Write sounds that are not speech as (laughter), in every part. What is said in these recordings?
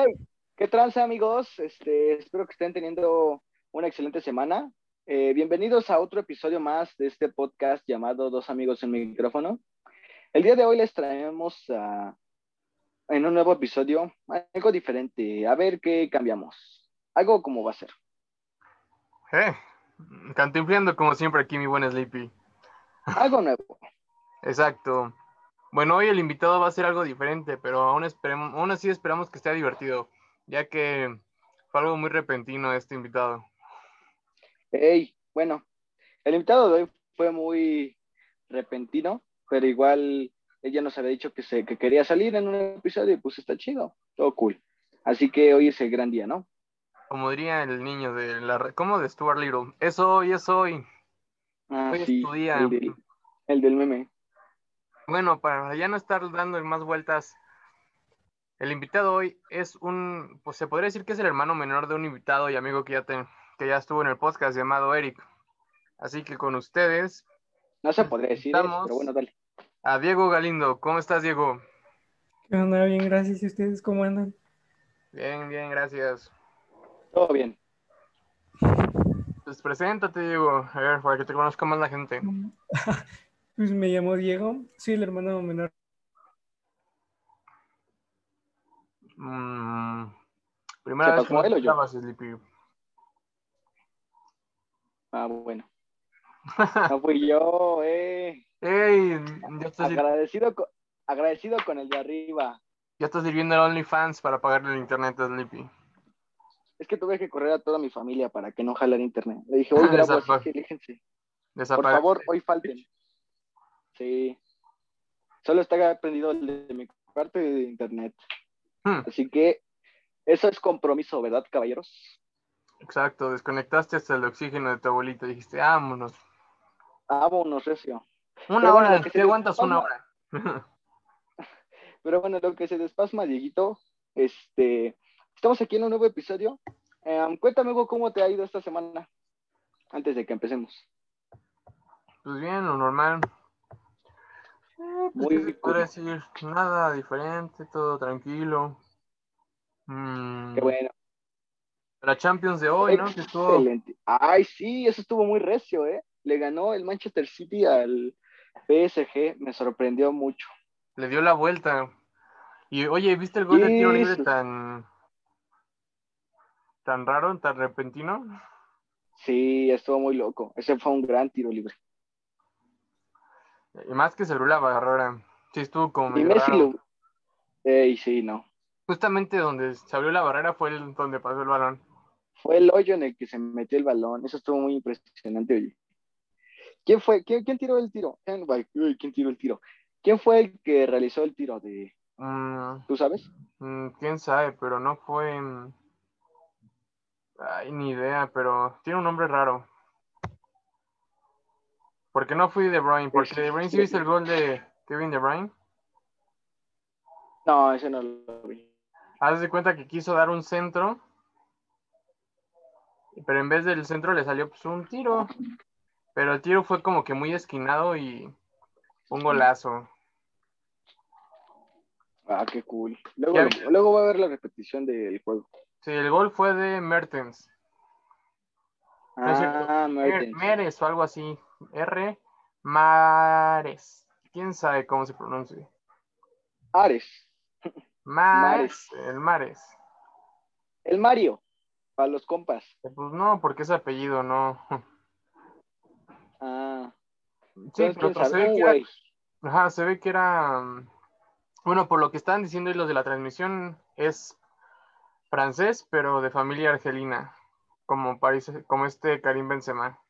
Hey, ¿qué tranza amigos? Este, espero que estén teniendo una excelente semana. Eh, bienvenidos a otro episodio más de este podcast llamado Dos amigos en micrófono. El día de hoy les traemos en un nuevo episodio algo diferente. A ver qué cambiamos. Algo como va a ser. Eh, cantinfleando como siempre aquí mi buen Sleepy. Algo nuevo. Exacto. Bueno, hoy el invitado va a ser algo diferente, pero aún, esperemos, aún así esperamos que sea divertido, ya que fue algo muy repentino este invitado. Hey, bueno, el invitado de hoy fue muy repentino, pero igual ella nos había dicho que, se, que quería salir en un episodio y pues está chido, todo cool. Así que hoy es el gran día, ¿no? Como diría el niño de la... ¿Cómo de Stuart Little? Es hoy, es hoy. Ah, Hoy es sí, tu día. el del, el del meme. Bueno, para ya no estar dando más vueltas, el invitado hoy es un, pues se podría decir que es el hermano menor de un invitado y amigo que ya, te- que ya estuvo en el podcast llamado Eric. Así que con ustedes, No se podría decir eso, pero bueno, dale. a Diego Galindo. ¿Cómo estás, Diego? ¿Qué onda? Bien, gracias. ¿Y ustedes cómo andan? Bien, bien, gracias. Todo bien. Pues preséntate, Diego, a ver, para que te conozca más la gente. (laughs) Pues (laughs) me llamo Diego, soy el hermano menor. Mm, primera ¿Se vez que él o yo? escuchabas, Sleepy. Ah, bueno. (laughs) No fui yo, eh. ¡Ey! Ya estás, Agradecido, co- agradecido con el de arriba. ya estás sirviendo el OnlyFans para pagarle el internet a Sleepy. Es que tuve que correr a toda mi familia para que no jalara internet. Le dije, hoy (laughs) grabo, así. Por favor, hoy falten. Sí. Solo está prendido el de mi parte de internet. Hmm, Así que eso es compromiso, ¿verdad, caballeros? exacto, desconectaste hasta el oxígeno de tu abuelita y dijiste, vámonos. Vámonos, recio. Una Pero bueno, hora, que ¿te aguantas una hora? (laughs) Pero bueno, lo que se despasma, Dieguito, este, estamos aquí en un nuevo episodio. Em, cuéntame, Hugo, cómo te ha ido esta semana, antes de que empecemos. Pues bien, lo normal. Eh, pues, Muy ¿qué se podría cool. decir? Nada diferente, todo tranquilo. Mm, Qué bueno. La Champions de hoy, ¿no? Que estuvo. Ay, sí, eso estuvo muy recio, ¿eh? Le ganó el Manchester City al PSG, me sorprendió mucho. le dio la vuelta. Y oye, ¿viste el gol de tiro libre tan tan raro, tan repentino? Sí, estuvo muy loco. Ese fue un gran tiro libre. Y más que se abrió la barrera. Sí, estuvo como Y Messi lo... Ey, sí, no. Justamente donde se abrió la barrera fue el, donde pasó el balón. Fue el hoyo en el que se metió el balón. Eso estuvo muy impresionante, oye. ¿Quién fue? ¿Quién, quién tiró el tiro? ¿Quién, ay, uy, ¿quién tiró el tiro? ¿Quién fue el que realizó el tiro de... Mm, ¿Tú sabes? mm, quién sabe, pero no fue. mm, Ay, ni idea, pero tiene un nombre raro. Porque no fui De Bruyne, porque De Bruyne sí viste el gol de Kevin De Bruyne. No, ese no lo vi. Haz de cuenta que quiso dar un centro, pero en vez del centro le salió pues, un tiro. Pero el tiro fue como que muy esquinado y un golazo. Ah, qué cool. Luego, Ya luego va a ver la repetición del juego. Sí, el gol fue de Mertens. Ah, Mer- Mertens. Meres o algo así. R. Mares. ¿Quién sabe cómo se pronuncia? Ares. Mares. El Mares. El Mario. Para los compas. Eh, Pues no, porque ese apellido no. Ah. Sí, pero ¿quién pues se ve que era, ajá, se ve que era, mm, bueno, por lo que estaban diciendo y los de la transmisión, es francés, pero de familia argelina, como parece, como este Karim Benzema.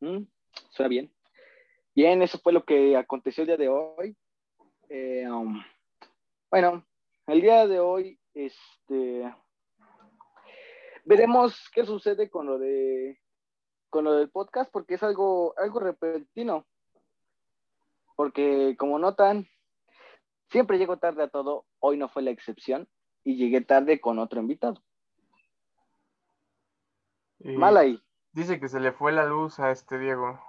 Mm, Suena bien. Bien, eso fue lo que aconteció el día de hoy. Eh, um, bueno, el día de hoy, este, veremos qué sucede con lo de con lo del podcast, porque es algo, algo repentino. Porque como notan, siempre llego tarde a todo, hoy no fue la excepción, y llegué tarde con otro invitado. Y Mal ahí. Dice que se le fue la luz a este Diego.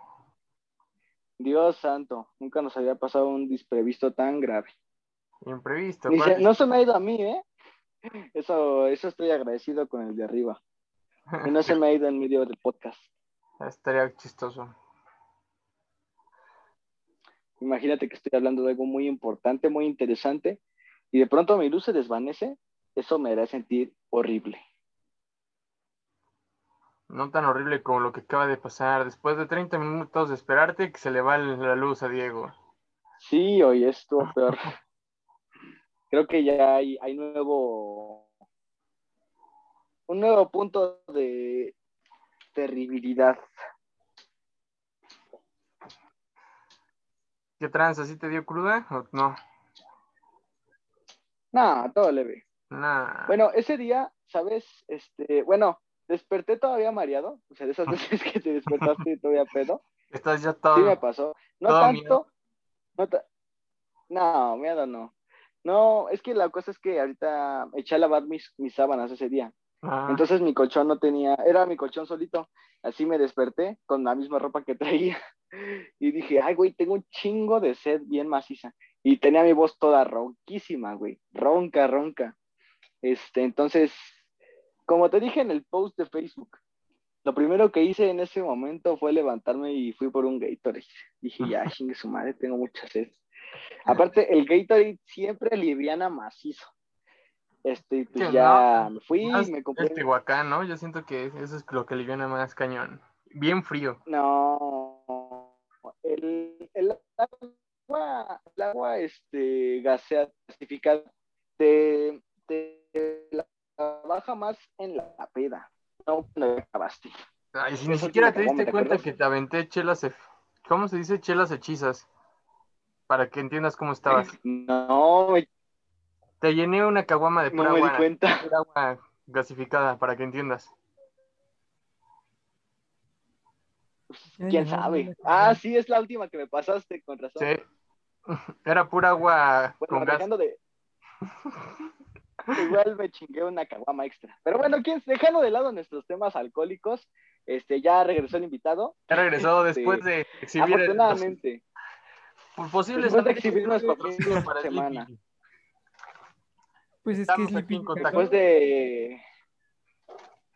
Dios santo, nunca nos había pasado un imprevisto tan grave. Imprevisto. No se me ha ido a mí, ¿eh? Eso, eso estoy agradecido con el de arriba. Y no se (laughs) me ha ido en medio del podcast. Estaría chistoso. Imagínate que estoy hablando de algo muy importante, muy interesante, y de pronto mi luz se desvanece. Eso me hará sentir horrible. No tan horrible como lo que acaba de pasar. Después de 30 minutos de esperarte, que se le va la luz a Diego. Sí, hoy estuvo peor. Creo que ya hay, hay nuevo. Un nuevo punto de terribilidad. ¿Qué tranza? ¿Sí te dio cruda o no? No, todo leve. Nah. Bueno, ese día, ¿sabes? Este, bueno, desperté todavía mareado. O sea, de esas veces que te despertaste todavía pedo. (laughs) Estás ya todo. Sí me pasó. No tanto. No, ta- no, miedo no. No, es que la cosa es que ahorita eché a lavar mis, mis sábanas ese día. Ah, Entonces mi colchón no tenía, era mi colchón solito. Así me desperté con la misma ropa que traía. (laughs) Y dije, ay, güey, tengo un chingo de sed bien maciza. Y tenía mi voz toda ronquísima, güey. Ronca, ronca. Este, entonces, como te dije en el post de Facebook, lo primero que hice en ese momento fue levantarme y fui por un Gatorade. Dije, ya, (laughs) chingue su madre, tengo mucha sed. Aparte, el Gatorade siempre liviana macizo. Este, pues ya no, me fui, más me compré. Es Tehuacán, ¿no? Yo siento que eso es lo que le viene más cañón. Bien frío. No, el, el agua, el agua este, gaseada, te, te la baja más en la peda, no cuando acabaste. Ay, si ni siquiera te diste ¿te cuenta que te aventé chelas, ¿cómo se dice? Chelas hechizas. Para que entiendas cómo estabas. (laughs) No, me- Te llené una caguama de no pura me di agua, cuenta. pura agua gasificada, para que entiendas. Ya ¿Quién sabe? Ah, sí, es la última que me pasaste, con razón. Sí. (laughs) Era pura agua Bueno, con gas. de... (laughs) Igual me chingué una caguama extra. Pero bueno, ¿quién, dejando de lado nuestros temas alcohólicos, este, ya regresó el invitado. Ya regresó Este, después de exhibir el- Afortunadamente. los posibles después de exhibir nuestro de para semana. Sleepy. Pues es que es aquí en contacto. Después de.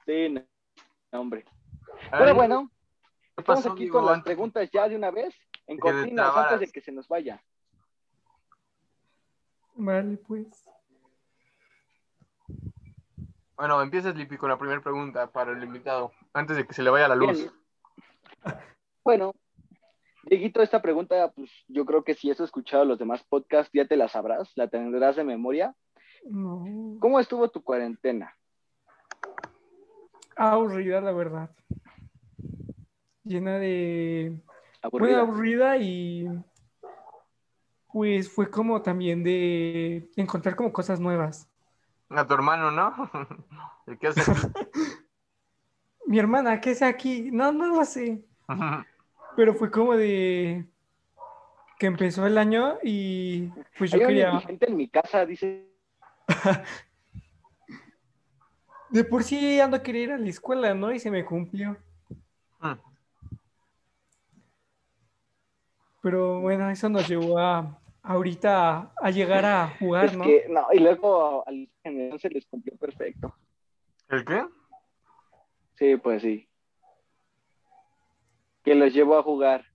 Sí, no, no, hombre. A Pero bueno, ¿qué estamos pasó, aquí con las preguntas ya de una vez, en cortinas, antes de que se nos vaya. Vale, pues. Bueno, empieza Sleepy con la primera pregunta para el invitado, antes de que se le vaya la luz. Bien. Bueno, Dieguito, esta pregunta, pues yo creo que si has escuchado los demás podcasts, ya te la sabrás, la tendrás de memoria. No. ¿Cómo estuvo tu cuarentena? Aburrida, la verdad. Llena de. Bueno, ¿Aburrida? aburrida y. Pues fue como también de encontrar como cosas nuevas. A tu hermano, ¿no? (laughs) ¿El que hace? (laughs) Mi hermana, ¿qué es aquí? No, no lo sé. (laughs) Pero fue como de que empezó el año y pues yo Hay quería. indigente en mi casa, dice. De por sí ando a querer ir a la escuela, ¿no? Y se me cumplió. Mm. Pero bueno, eso nos llevó a ahorita a, a llegar a jugar, Es ¿no? que, no, y luego a la generación se les cumplió perfecto. ¿El qué? Sí, pues sí. Que los llevó a jugar.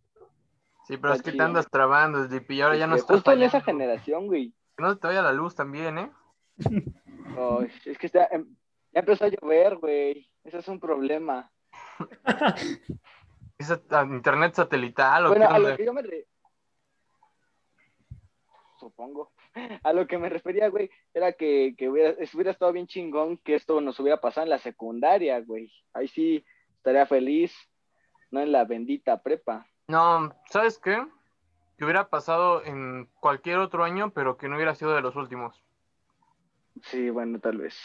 Sí, pero es que te andas trabando, Sleepy, y ahora ya no Este, estás Justo en esa generación, güey. Que no se te vaya la luz también, ¿eh? (laughs) Es que está, em, ya empezó a llover, güey. Ese es un problema. (laughs) ¿Es a- a internet satelital o Bueno, qué a lo que yo me re- supongo. (laughs) A lo que me refería, güey, era que, que hubiera, hubiera estado bien chingón que esto nos hubiera pasado en la secundaria, güey. Ahí sí estaría feliz, no en la bendita prepa. No, ¿sabes qué? Que hubiera pasado en cualquier otro año, pero que no hubiera sido de los últimos. Sí, bueno, tal vez.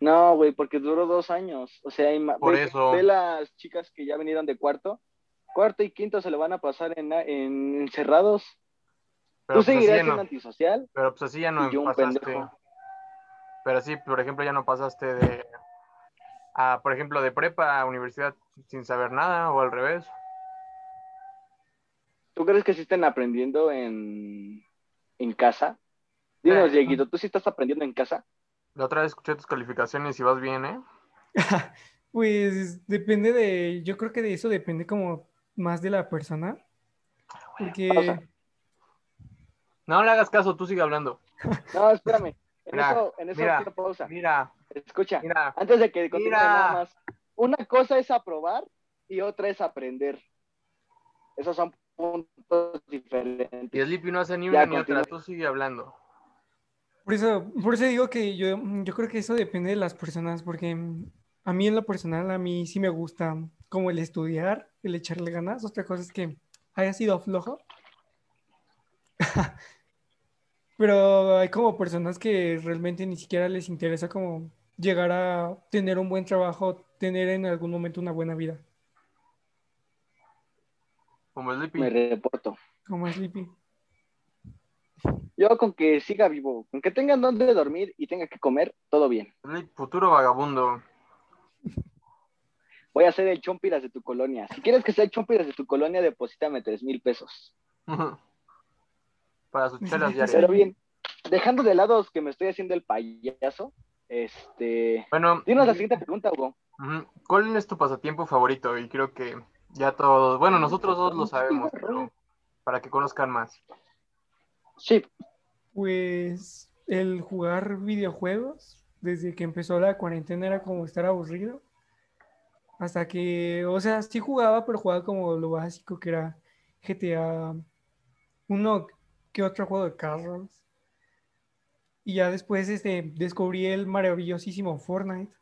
No, güey, porque duró dos años. O sea, Por ve, eso. ve las chicas que ya vinieron de cuarto. Cuarto y quinto se lo van a pasar en, en encerrados. Pero Tú pues, así seguirás ya siendo no, antisocial. pero pues así ya no yo pasaste. Pero sí, por ejemplo, ya no pasaste de, a, por ejemplo, de prepa a universidad sin saber nada o al revés. ¿Tú crees que sí estén aprendiendo en, en casa? Dinos. Dieguito, ¿tú sí estás aprendiendo en casa? La otra vez escuché tus calificaciones y vas bien, ¿eh? (laughs) pues depende de, yo creo que de eso depende como más de la persona. Porque... No le hagas caso, tú sigue hablando. (laughs) No, espérame. En (laughs) eso, en eso mira, pausa. Mira. Escucha, antes de que continúe nada más. Una cosa es aprobar y otra es aprender. Esos son puntos diferentes. Y Sleepy no hace ni una ni otra, tú sigue hablando. Por eso, por eso digo que yo, yo creo que eso depende de las personas, porque a mí en lo personal, a mí sí me gusta como el estudiar, el echarle ganas. Otra cosa es que haya sido flojo. (laughs) Pero hay como personas que realmente ni siquiera les interesa como llegar a tener un buen trabajo, tener en algún momento una buena vida. Como Sleepy. Me reporto. Como Sleepy. Yo con que siga vivo, con que tengan donde dormir y tenga que comer, todo bien. futuro vagabundo. Voy a hacer el chompiras de tu colonia. Si quieres que sea el chompiras de tu colonia, deposítame tres mil pesos. (laughs) Para sus chelas (laughs) diarias. Pero bien, dejando de lado que me estoy haciendo el payaso, este. Bueno. Dinos la siguiente pregunta, Hugo. ¿Cuál es tu pasatiempo favorito? Y creo que ya todos, bueno, nosotros dos lo sabemos, pero para que conozcan más. Sí. Pues el jugar videojuegos, desde que empezó la cuarentena era como estar aburrido. Hasta que, o sea, sí jugaba, pero jugaba como lo básico que era GTA, uno que otro juego de carros. Y ya después este, descubrí el maravillosísimo Fortnite.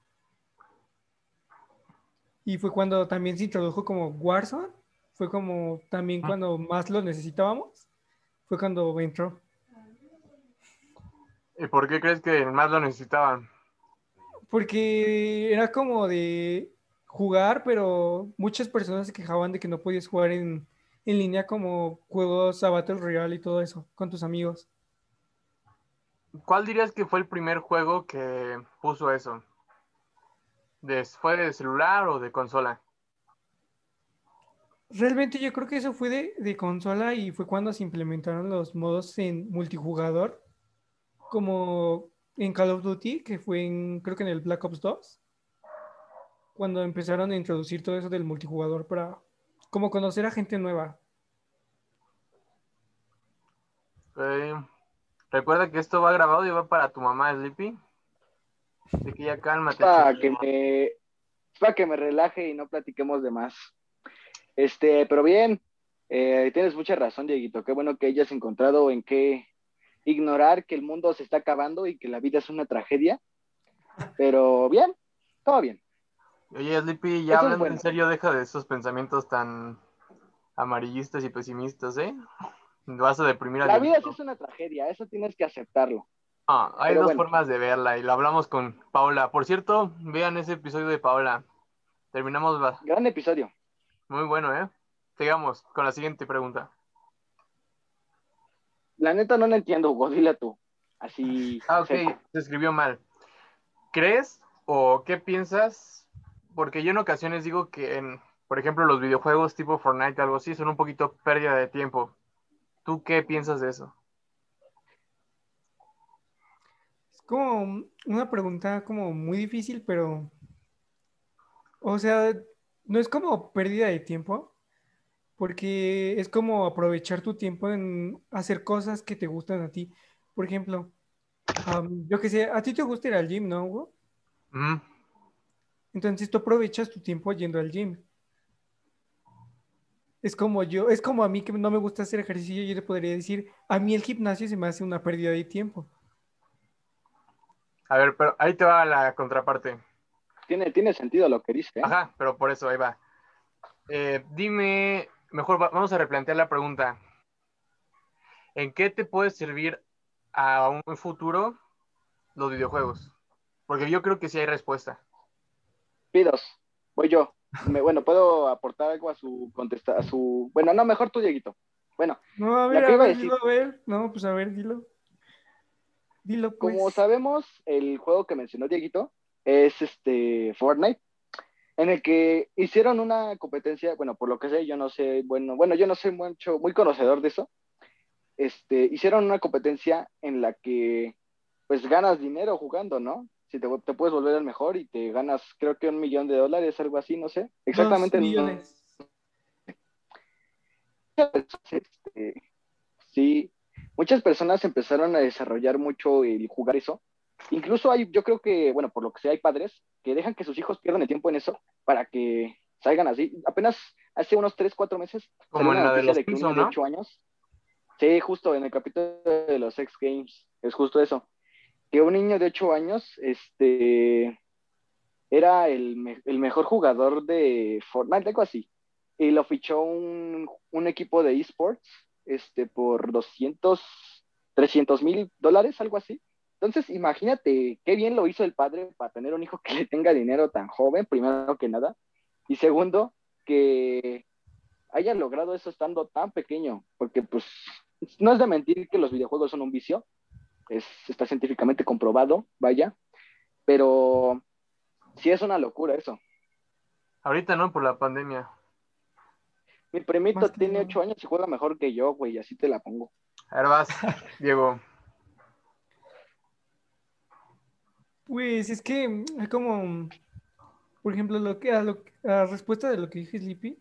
Y fue cuando también se introdujo como Warzone. Fue como también ah. cuando más lo necesitábamos. Fue cuando entró. ¿Y por qué crees que más lo necesitaban? Porque era como de jugar, pero muchas personas se quejaban de que no podías jugar en, en línea como juegos a Battle Royale y todo eso con tus amigos. ¿Cuál dirías que fue el primer juego que puso eso? ¿Fue de celular o de consola? Realmente yo creo que eso fue de, de, consola y fue cuando se implementaron los modos en multijugador, como en Call of Duty, que fue en, creo que en el Black Ops 2, cuando empezaron a introducir todo eso del multijugador para como conocer a gente nueva. Recuerda que esto va grabado y va para tu mamá, Sleepy. Así que ya cálmate. Para que me, para que me relaje y no platiquemos de más. Este, pero bien, eh, tienes mucha razón, Dieguito. Qué bueno que hayas encontrado en qué ignorar que el mundo se está acabando y que la vida es una tragedia. Pero bien, todo bien. Oye, Sleepy, ya hablando en serio, deja de esos pensamientos tan amarillistas y pesimistas, ¿eh? Vas a deprimir a La vida sí es una tragedia, eso tienes que aceptarlo. Ah, hay dos formas de verla y lo hablamos con Paula. Por cierto, vean ese episodio de Paula. Terminamos. Gran episodio. Muy bueno, ¿eh? Sigamos con la siguiente pregunta. La neta no la entiendo, Hugo, dile tú. Así. Ah, ok, se escribió mal. ¿Crees o qué piensas? Porque yo en ocasiones digo que, en, por ejemplo, los videojuegos tipo Fortnite, algo así, son un poquito pérdida de tiempo. ¿Tú qué piensas de eso? Es como una pregunta como muy difícil, pero, o sea, no es como pérdida de tiempo, porque es como aprovechar tu tiempo en hacer cosas que te gustan a ti. Por ejemplo, yo que sé, a ti te gusta ir al gym, ¿no, Hugo? Entonces tú aprovechas tu tiempo yendo al gym. Es como yo, es como a mí que no me gusta hacer ejercicio, yo le podría decir, a mí el gimnasio se me hace una pérdida de tiempo. A ver, pero ahí te va la contraparte. Tiene, tiene sentido lo que dice. ¿eh? Ajá, pero por eso ahí va. Eh, dime, mejor vamos a replantear la pregunta. ¿En qué te puede servir a un futuro los videojuegos? Porque yo creo que sí hay respuesta. Pidos, voy yo bueno, puedo aportar algo a su contesta, a su, bueno, no, mejor tú, Dieguito. Bueno, no, a ver, a ver, dilo, a ver, no, pues a ver, dilo. Dilo, pues. Como sabemos, el juego que mencionó Dieguito es este Fortnite, en el que hicieron una competencia, bueno, por lo que sé, yo no sé, bueno, bueno, yo no soy mucho, muy conocedor de eso. Este, hicieron una competencia en la que pues ganas dinero jugando, ¿no? Si te, te puedes volver el mejor y te ganas, creo que un millón de dólares, algo así, no sé. Exactamente. Dos no- millones. este, sí, muchas personas empezaron a desarrollar mucho el jugar eso. Incluso hay, yo creo que, bueno, por lo que sé, hay padres que dejan que sus hijos pierdan el tiempo en eso para que salgan así. Apenas hace unos 3, 4 meses Como en una la de noticia los de que de ¿no? 8 años. Sí, justo en el capítulo de los X Games, es justo eso. Que un niño de 8 años, este, era el, el mejor jugador de Fortnite, algo así. Y lo fichó un, un equipo de esports, este, por 200, 300 mil dólares, algo así. Entonces, imagínate qué bien lo hizo el padre para tener un hijo que le tenga dinero tan joven, primero que nada. Y segundo, que haya logrado eso estando tan pequeño, porque pues no es de mentir que los videojuegos son un vicio, es, está científicamente comprobado, vaya, pero sí es una locura eso. Ahorita no, por la pandemia. Mi primito Más tiene ocho años y juega mejor que yo, güey, así te la pongo. A ver, vas, Diego. Pues es que hay como, por ejemplo, lo que, a, lo, a respuesta de lo que dije Sleepy,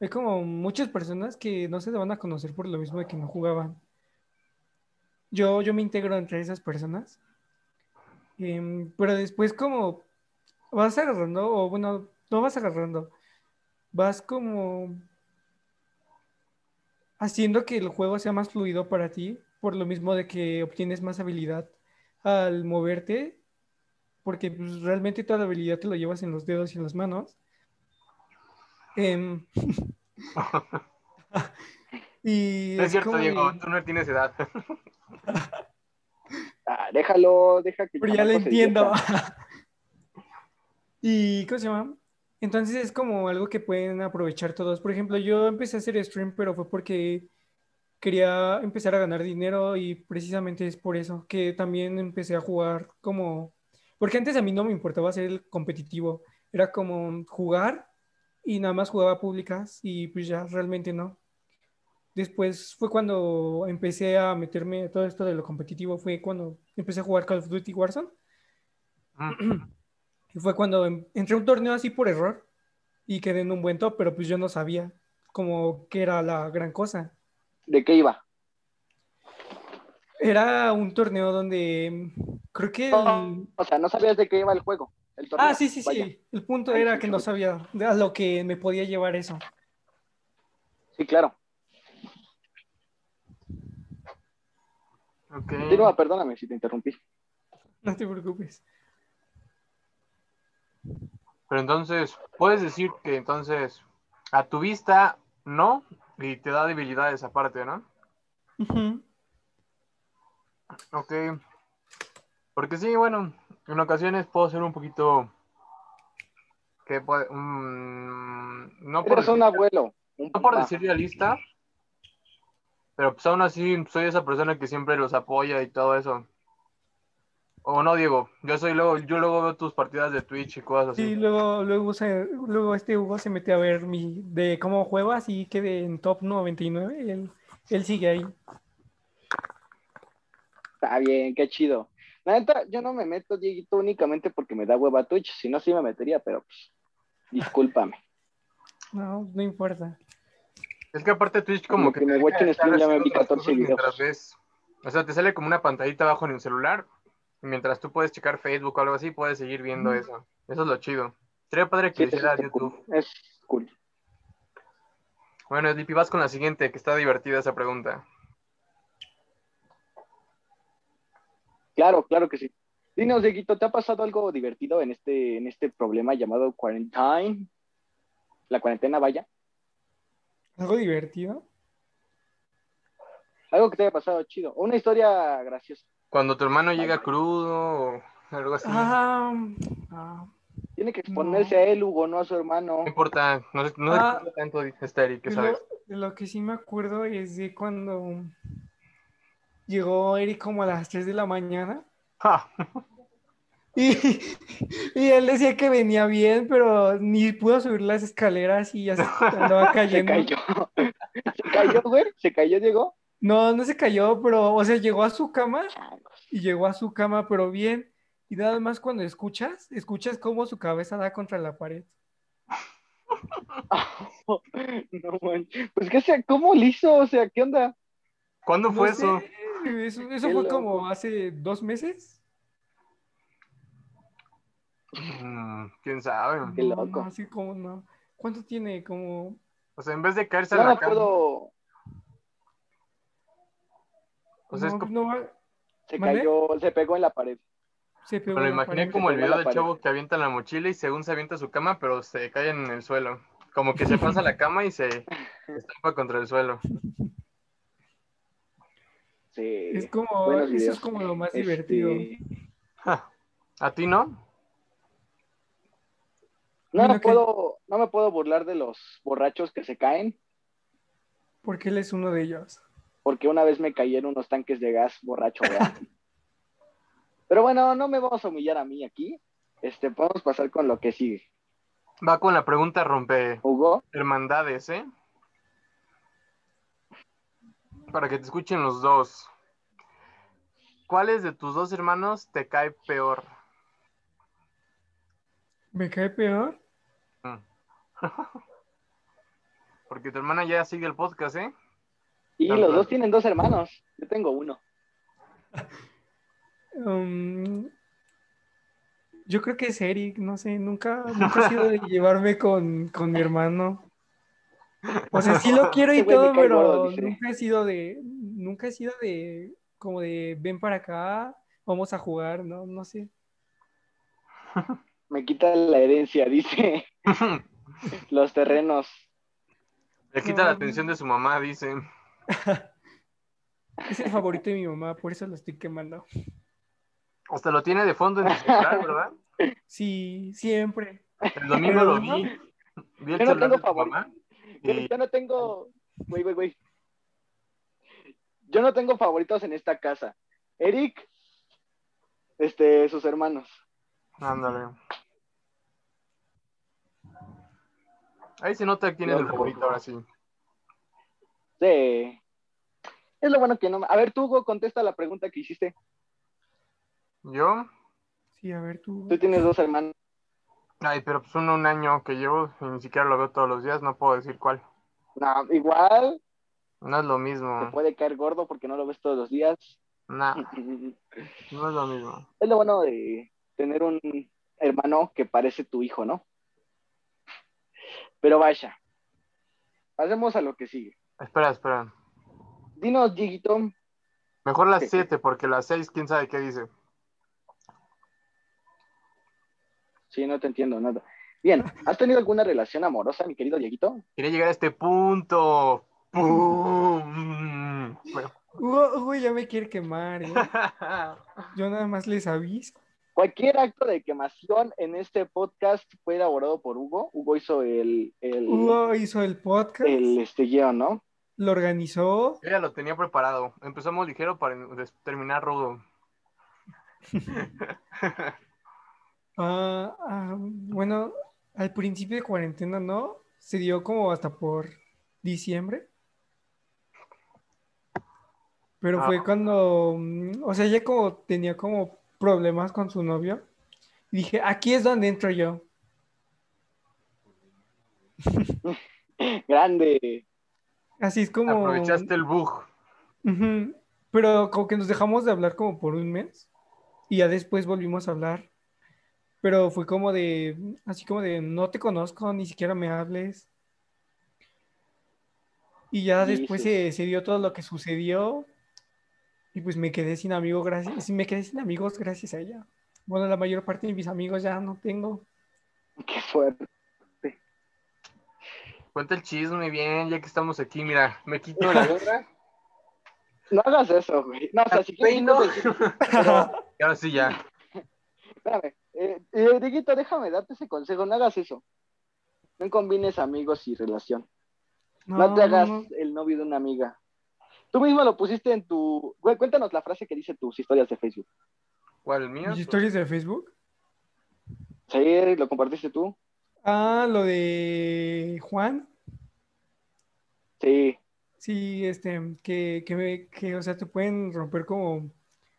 hay como muchas personas que no se van a conocer por lo mismo de que no jugaban. Yo, yo me integro entre esas personas, Em, pero después como vas agarrando, o bueno, no vas agarrando, vas como haciendo que el juego sea más fluido para ti, por lo mismo de que obtienes más habilidad al moverte porque pues, realmente toda la habilidad te lo llevas en los dedos y en las manos. Em, (laughs) (laughs) y No es cierto, como Diego, tú no tienes edad. (laughs) (laughs) Ah, déjalo, deja que pero ya se entiendo. (laughs) y ¿cómo se llama? Entonces es como algo que pueden aprovechar todos. Por ejemplo, yo empecé a hacer stream, pero fue porque quería empezar a ganar dinero y precisamente es por eso que también empecé a jugar como... Porque antes a mí no me importaba ser el competitivo, era como jugar y nada más jugaba públicas y pues ya realmente no. Después fue cuando empecé a meterme a todo esto de lo competitivo, fue cuando empecé a jugar Call of Duty Warzone. Mm. (clears throat) Y fue cuando en- entré a un torneo así por error y quedé en un buen top, pero pues yo no sabía como que era la gran cosa. ¿De qué iba? Era un torneo donde creo que el... O sea, no sabías de qué iba el juego. El torneo, Ah, sí, sí, vaya. sí. El punto Ay, era sí, que no sabía de a lo que me podía llevar eso. Sí, claro. Ok. Continúa, perdóname si te interrumpí. No te preocupes. Pero entonces, puedes decir que entonces, a tu vista, no, y te da debilidades aparte, ¿no? Ujú. Ok. Porque sí, bueno, en ocasiones puedo ser un poquito... Que puede, mm, no por Eres un decir- abuelo. Un No por decir realista, pero pues aún así soy esa persona que siempre los apoya y todo eso. O no, Diego, yo soy luego, yo luego veo tus partidas de Twitch y cosas Sí, así. luego, luego, se- luego este Hugo se mete a ver mi, de cómo juego, así quedé en top 99. y Él, él sigue ahí. Está bien, qué chido. La neta, yo no me meto, Dieguito, únicamente porque me da hueva Twitch. Si no, sí me metería, pero pues, discúlpame. (laughs) No, no importa. Es que aparte Twitch como Como que que me en stream ya me vi otras 14 cosas mientras videos. ves. O sea, te sale como una pantallita abajo en el celular. y mientras tú puedes checar Facebook o algo así, puedes seguir viendo Ujú. eso. Eso es lo chido. Sería padre Sí, que eso hiciera está YouTube. cool. Es cool. Bueno, Sleepy, vas con la siguiente, que está divertida esa pregunta. Claro, claro que sí. Dinos, Dieguito, ¿te ha pasado algo divertido en este, en este problema llamado quarantine? La cuarentena, vaya. ¿Algo divertido? Algo que te haya pasado chido. O una historia graciosa. Cuando tu hermano llega crudo o algo así. Ah, ah, Tiene que exponerse a él, Hugo, no a su hermano. No importa, no, se- no se Ah. tanto esta Eric, ¿qué de, lo, sabes? de lo que sí me acuerdo es de cuando llegó Eric como a las 3 de la mañana Ja, y, y él decía que venía bien, pero ni pudo subir las escaleras y ya se andaba (laughs) Se cayendo. cayó. Se cayó, güey. Se cayó, Diego. No, no se cayó, pero, o sea, llegó a su cama y llegó a su cama, pero bien. Y nada más cuando escuchas, escuchas cómo su cabeza da contra la pared. (laughs) no manches. Pues qué sea, ¿cómo lo hizo? O sea, ¿qué onda? ¿Cuándo No fue sé, eso? Eso, fue loco. como hace dos meses. Mm, ¿Quién sabe? Qué No, loco. no, así como no. ¿Cuánto tiene? Como. O sea, en vez de caerse a No la me cama, o sea, es no, como- no va- Se cayó, se pegó en la pared. se pegó me lo en la imaginé pared. como el video del chavo que avienta la mochila y según se avienta su cama, pero se cae en el suelo. Como que se pasa la cama y se (laughs) estampa contra el suelo. Sí. Es como, eso es como lo más Este, divertido. ¿A ti no? No me puedo, no me puedo burlar de los borrachos que se caen, Porque él es uno de ellos. porque una vez me caí en unos tanques de gas borracho. (laughs) Pero bueno, no me vamos a humillar a mí aquí. Este, podemos pasar con lo que sigue. Va con la pregunta rompe Hugo, hermandades, ¿eh? Para que te escuchen los dos. ¿Cuáles de tus dos hermanos te cae peor? ¿Me cae peor? (laughs) Porque tu hermana ya sigue el podcast, ¿eh? y los dos tienen dos hermanos. Yo tengo uno. Um, yo creo que es Eric, no sé, nunca, nunca he sido de (laughs) llevarme con, con mi hermano. O sea, sí lo (laughs) quiero y todo, pero gordo, nunca he sido de, nunca he sido de, como de, ven para acá, vamos a jugar, no, no sé. Me quita la herencia, dice. Los terrenos. Le quita la atención de su mamá, dice. Es el favorito de mi mamá, por eso lo estoy quemando. Hasta lo tiene de fondo en su celular, ¿verdad? Sí, siempre. El domingo lo vi. Vi el Yo no tengo favorito. Yo, Y yo no tengo. Güey, güey, güey. Yo no tengo favoritos en esta casa. Eric, este, sus hermanos. ándale. Ahí se nota quién es el favorito ahora sí. Sí. Es lo bueno que no. me- A ver, tú, Hugo, contesta la pregunta que hiciste. Yo, Sí, a ver tú. Tú tienes dos hermanos. ay, pero pues uno un año que llevo y ni siquiera lo veo todos los días, no puedo decir cuál. No, igual No es lo te mismo. puede caer gordo porque no lo ves todos los días. Nah, (laughs) no es lo mismo. Es lo bueno de tener un hermano que parece tu hijo, ¿no? Pero vaya. Pasemos a lo que sigue. Espera, espera. Dinos, Dieguito, Mejor las Sí. 7 porque las 6 quién sabe qué dice. Sí, no te entiendo nada. Bien, ¿has tenido alguna relación amorosa, mi querido Dieguito? Quería llegar a este punto. ¡Pum! Hugo ya me quiere quemar, ¿eh? (laughs) Yo nada más les aviso. Cualquier acto de quemación en este podcast fue elaborado por Hugo. Hugo hizo el, el, Hugo hizo el podcast, el este guion, ¿no? lo organizó. Yo ya lo tenía preparado. Empezamos ligero para terminar rudo. (laughs) Ah, ah, bueno, al principio de cuarentena, ¿no? Se dio como hasta por diciembre. Pero Ah. fue cuando, mm, o sea, ella como tenía como problemas con su novio. Y dije, aquí es donde entro yo. (laughs) Grande. Así es como... Aprovechaste el bug. Pero como que nos dejamos de hablar como por un mes y ya después volvimos a hablar. Pero fue como de, así como de, no te conozco, ni siquiera me hables. Y ya después se dio todo lo que sucedió y pues me quedé sin amigos gracias, me quedé sin amigos gracias a ella. Bueno, la mayor parte de mis amigos ya no tengo. Qué fuerte. Cuenta el chisme bien, ya que estamos aquí. Mira, me quito la gorra. (laughs) No hagas eso, güey. No, o sea, si quieres, Peino. ahora (laughs) sí ya. espérame. Eh, eh, Dieguito, déjame darte ese consejo. No hagas eso. No combines amigos y relación. No, te hagas el novio de una amiga. Tú mismo lo pusiste en tu... Güey, cuéntanos la frase que dice tus historias de Facebook. ¿Cuál el mío? ¿Mis historias de Facebook? Sí, lo compartiste tú. Ah, lo de Juan. Sí. Sí, este, que, que, me- que, o sea, te pueden romper como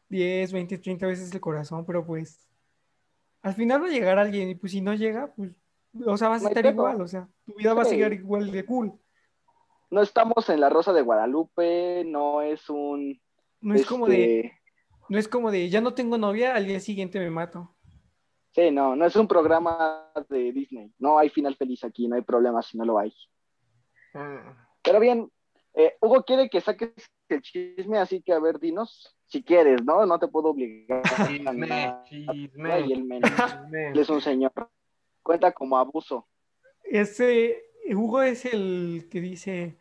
10, 20, 30 veces el corazón, pero pues al final va a llegar alguien y pues si no llega, pues, o sea, vas a estar igual, o sea, tu vida va a seguir igual de cool. No estamos en la Rosa de Guadalupe, no es un... No es como de, este, no es como de, ya no tengo novia, al día siguiente me mato. Sí, no, no es un programa de Disney. No hay final feliz aquí, no hay problema si no lo hay. Eh, Pero bien, eh, Hugo quiere que saques el chisme, así que a ver, dinos, si quieres, ¿no? No te puedo obligar. a Chisme, chisme, Y el men chisme. él es un señor. Cuenta como abuso. Ese, Hugo es el que dice,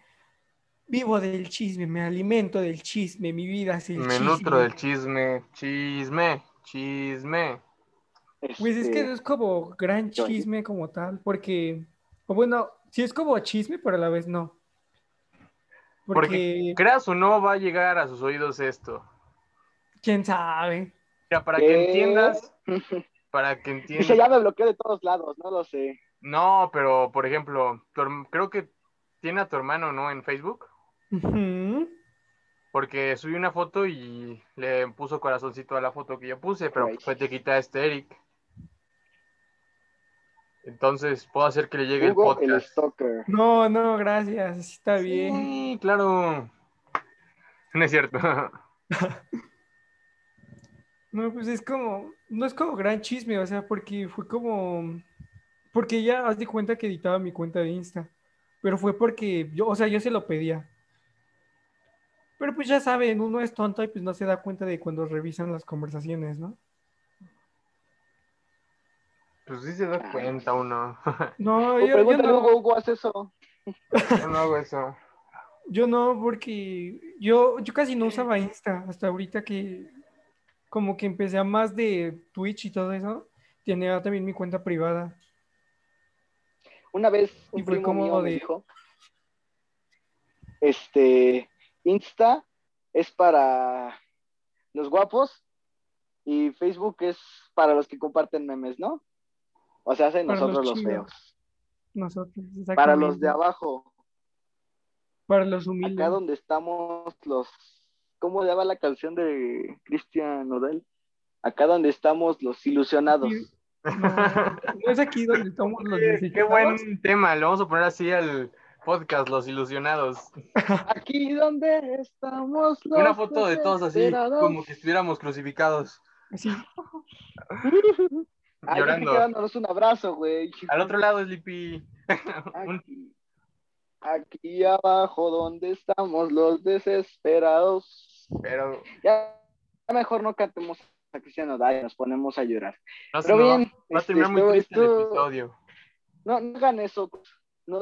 vivo del chisme, me alimento del chisme, mi vida es el Me chisme. nutro del chisme, chisme, chisme. Pues es que Este, no es como gran chisme como tal, porque, o bueno, sí es como chisme, pero a la vez no. Porque, Porque, creas o no, va a llegar a sus oídos esto. quién sabe. Mira, para ¿Qué? (laughs) que entiendas, para que Dice, entiendas. ya me bloqueó de todos lados, no lo sé. No, pero por ejemplo, creo que tiene a tu hermano, ¿no? En Facebook. Porque subí una foto y le puso corazoncito a la foto que yo puse, pero Right. fue te quita este Eric. Entonces puedo hacer que le llegue Hugo el podcast. No, no, gracias, está bien. Sí, claro. No es cierto. (laughs) No, pues es como, no es como gran chisme, o sea, porque fue como, porque ya haz de cuenta que editaba mi cuenta de Insta, pero fue porque yo, o sea, yo se lo pedía. Pero pues ya saben, uno es tonto y pues no se da cuenta de cuando revisan las conversaciones, ¿no? Pues sí se da cuenta uno. (laughs) No, yo, yo no, Hugo, Hugo, haz eso. Yo no hago eso. yo no, porque yo, yo casi no usaba Insta hasta ahorita que como que empecé a más de Twitch y todo eso, tenía también mi cuenta privada. Una vez un Y fue primo como mío me dijo, este, Insta es para los guapos y Facebook es para los que comparten memes, ¿no? O sea, hacen los nosotros los, feos. Nosotros, Para los de abajo, Para los humildes. acá donde estamos los, ¿cómo llama la canción de Cristian Nodal? Acá donde estamos los ilusionados. No, no es aquí donde estamos los (laughs) Qué, buen tema. Le vamos a poner así al podcast, Los Ilusionados. Aquí donde estamos los Una foto de todos así, como que estuviéramos crucificados. Así. (laughs) Llorando. Dándonos un abrazo, güey. Al otro lado, Sleepy. (laughs) Aquí, aquí abajo donde estamos los desesperados. Pero Ya, mejor no cantemos a Cristiano Dai, nos ponemos a llorar. no se Pero va, bien, va a este, terminar muy esto- triste el esto- episodio. No, no hagan eso. No,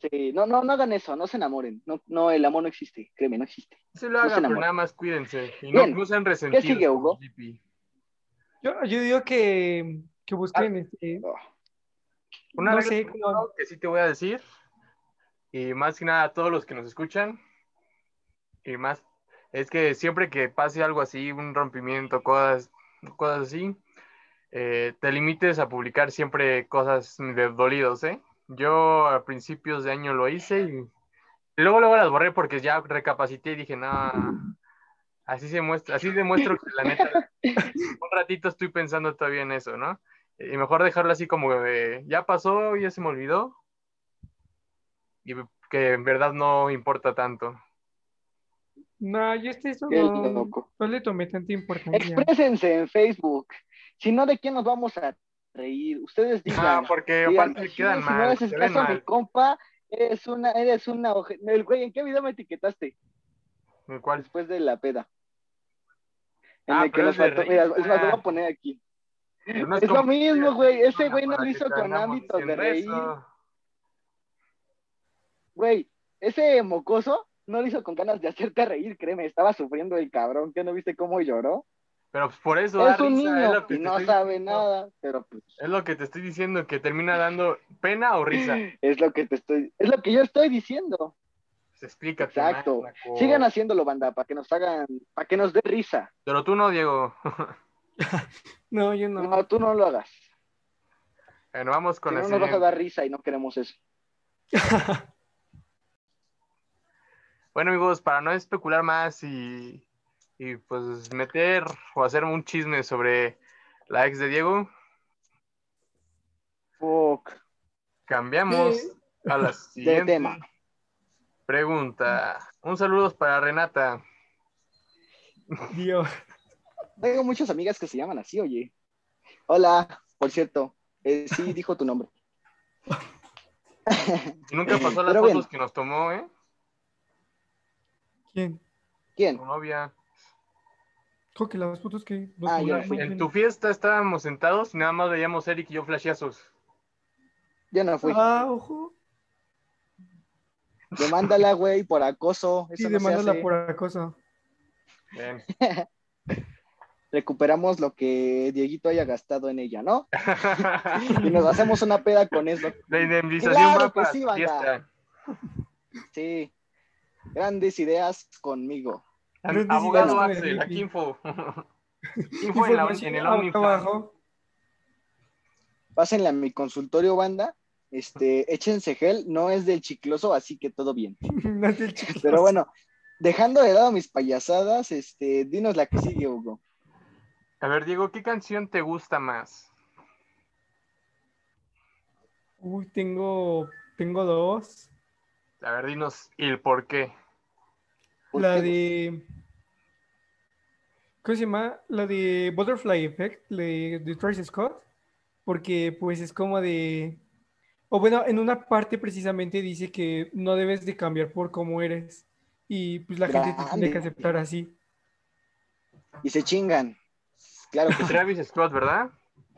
sí, no, no, no hagan eso, no se enamoren. No, no, el amor no existe, créeme, no existe. Sí lo no se hagan, pero nada más cuídense. Y no, Bien. no sean resentidos. sigue, como Hugo? Yo, yo digo que, que busquen este, Oh, Una no regla sé, de como- oro que sí te voy a decir, y más que nada a todos los que nos escuchan, y más, es que siempre que pase algo así, un rompimiento, cosas, cosas así, eh, te limites a publicar siempre cosas de dolidos, ¿eh? Yo a principios de año lo hice y luego luego las borré porque ya recapacité y dije, no, así se muestra, así demuestro que la neta, (laughs) un ratito estoy pensando todavía en eso, ¿no? Y mejor dejarlo así como de, ya pasó, ya se me olvidó. Y que en verdad no importa tanto. no, yo este eso no, loco. no le tomé tanta importancia. Exprésense en Facebook. Si no, ¿de quién nos vamos a reír? Ustedes digan. Ah, porque digan, aparte "Sí, quedan si no mal, haces se ven caso mi compa, eres una, eres una oje- El güey, ¿en qué video me etiquetaste? ¿En cuál? Después de la peda. En Ah, el que nos faltó. Mira, es más, lo voy a poner aquí. No es lo mismo, güey. Ese güey no lo hizo con ámbitos de reír. eso. Güey, ese mocoso no lo hizo con ganas de hacerte reír, créeme. Estaba sufriendo el cabrón. ¿Qué no viste cómo lloró? Pero pues por eso da Es un risa, es niño lo que y te no estoy sabe diciendo. nada. Pero pues, Es lo que te estoy diciendo, que termina dando pena o risa. (gasps) es lo que te estoy. Es lo que yo estoy diciendo. Pues explícate. Exacto. Sigan haciéndolo, banda, para que nos hagan. Para que nos dé risa. Pero tú no, Diego. (laughs) (laughs) No, yo no. No, tú no lo hagas. Bueno, vamos con Si la no nos vas a dar risa y no queremos eso. (laughs) Bueno, amigos, para no especular más y, y pues meter o hacer un chisme sobre la ex de Diego, Fuck. cambiamos Sí. a la (laughs) De siguiente tema. pregunta. Un saludo para Renata. Dios. Tengo muchas amigas que se llaman así, oye. Hola, por cierto. eh, sí, (laughs) dijo tu nombre. Y nunca pasó las Pero fotos bien. que nos tomó, ¿eh? ¿Quién? ¿Quién? Tu novia. Creo que las fotos que... Ah, ya, En tu fiesta estábamos sentados y nada más veíamos Eric y yo flashazos. Yo no fui. Ah, ojo. Demándala, güey, por acoso. Sí, no demándala por acoso. Bien. (laughs) Recuperamos lo que Dieguito haya gastado en ella, ¿no? (laughs) Y nos hacemos una peda con eso. La indemnización Claro va sí, fiesta. Sí. Grandes ideas conmigo. Grandes Abogado Axel, aquí info. (laughs) info en, la- en el OnlyFans. abajo. Pásenle a mi consultorio, banda. Este, (laughs) échense gel, no es del chicloso, así que todo bien. (laughs) No es del chico. Pero bueno, dejando de lado mis payasadas, este, dinos la que sigue, Hugo. A ver, Diego, ¿qué canción te gusta más? Uy, tengo, tengo dos. A ver, dinos el por qué. ¿Por La de. ¿Cómo se llama? La de Butterfly Effect, de, de Travis Scott. Porque, pues, es como de. O bueno, en una parte precisamente dice que no debes de cambiar por cómo eres. Y pues la gente te tiene que aceptar así. Y se chingan. Claro que. Travis Scott, ¿verdad?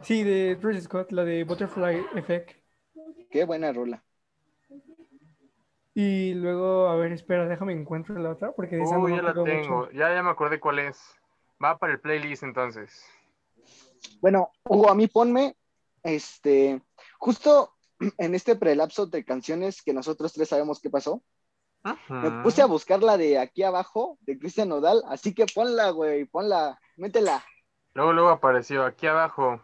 Sí, de Travis Scott, la de Butterfly Effect. Qué buena rola. Y luego, a ver, espera, déjame encuentro la otra, porque de esa no Uy, me ya la tengo. mucho. Ya, ya me acordé cuál es. Va para el playlist entonces. Bueno, Hugo, a mí ponme, este, justo (clears throat) en este prelapso de canciones que nosotros tres sabemos qué pasó, me puse a buscar la de aquí abajo, de Cristian Nodal, así que ponla, güey, ponla, métela, Luego, luego apareció aquí abajo.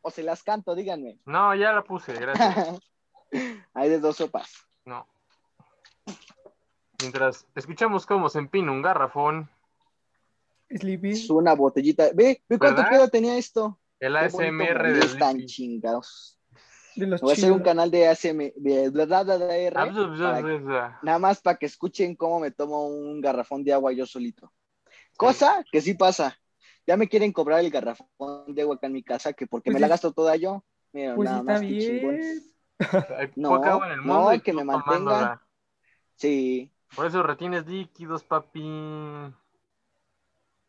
o se las canto, díganme. No, ya la puse, gracias. (laughs) Hay de dos sopas. No. Mientras escuchamos cómo se empina un garrafón, Sleepy. Es una botellita. Ve, ve cuánto pedo tenía esto. el ASMR de Sleepy. chingados. De los Voy a hacer un canal de ASM, de bla, bla, bla, R, bzz, bzz, para- bzz, bzz. nada más para que escuchen cómo me tomo un garrafón de agua yo solito. Cosa que sí pasa. Ya me quieren cobrar el garrafón de agua acá en mi casa, que porque Pues me la gasto toda yo. Mira, Pues nada está más que. Hay (laughs) No, poca agua en el no, mundo y que me mantenga. tomándola. Sí. Por eso retienes líquidos, papi.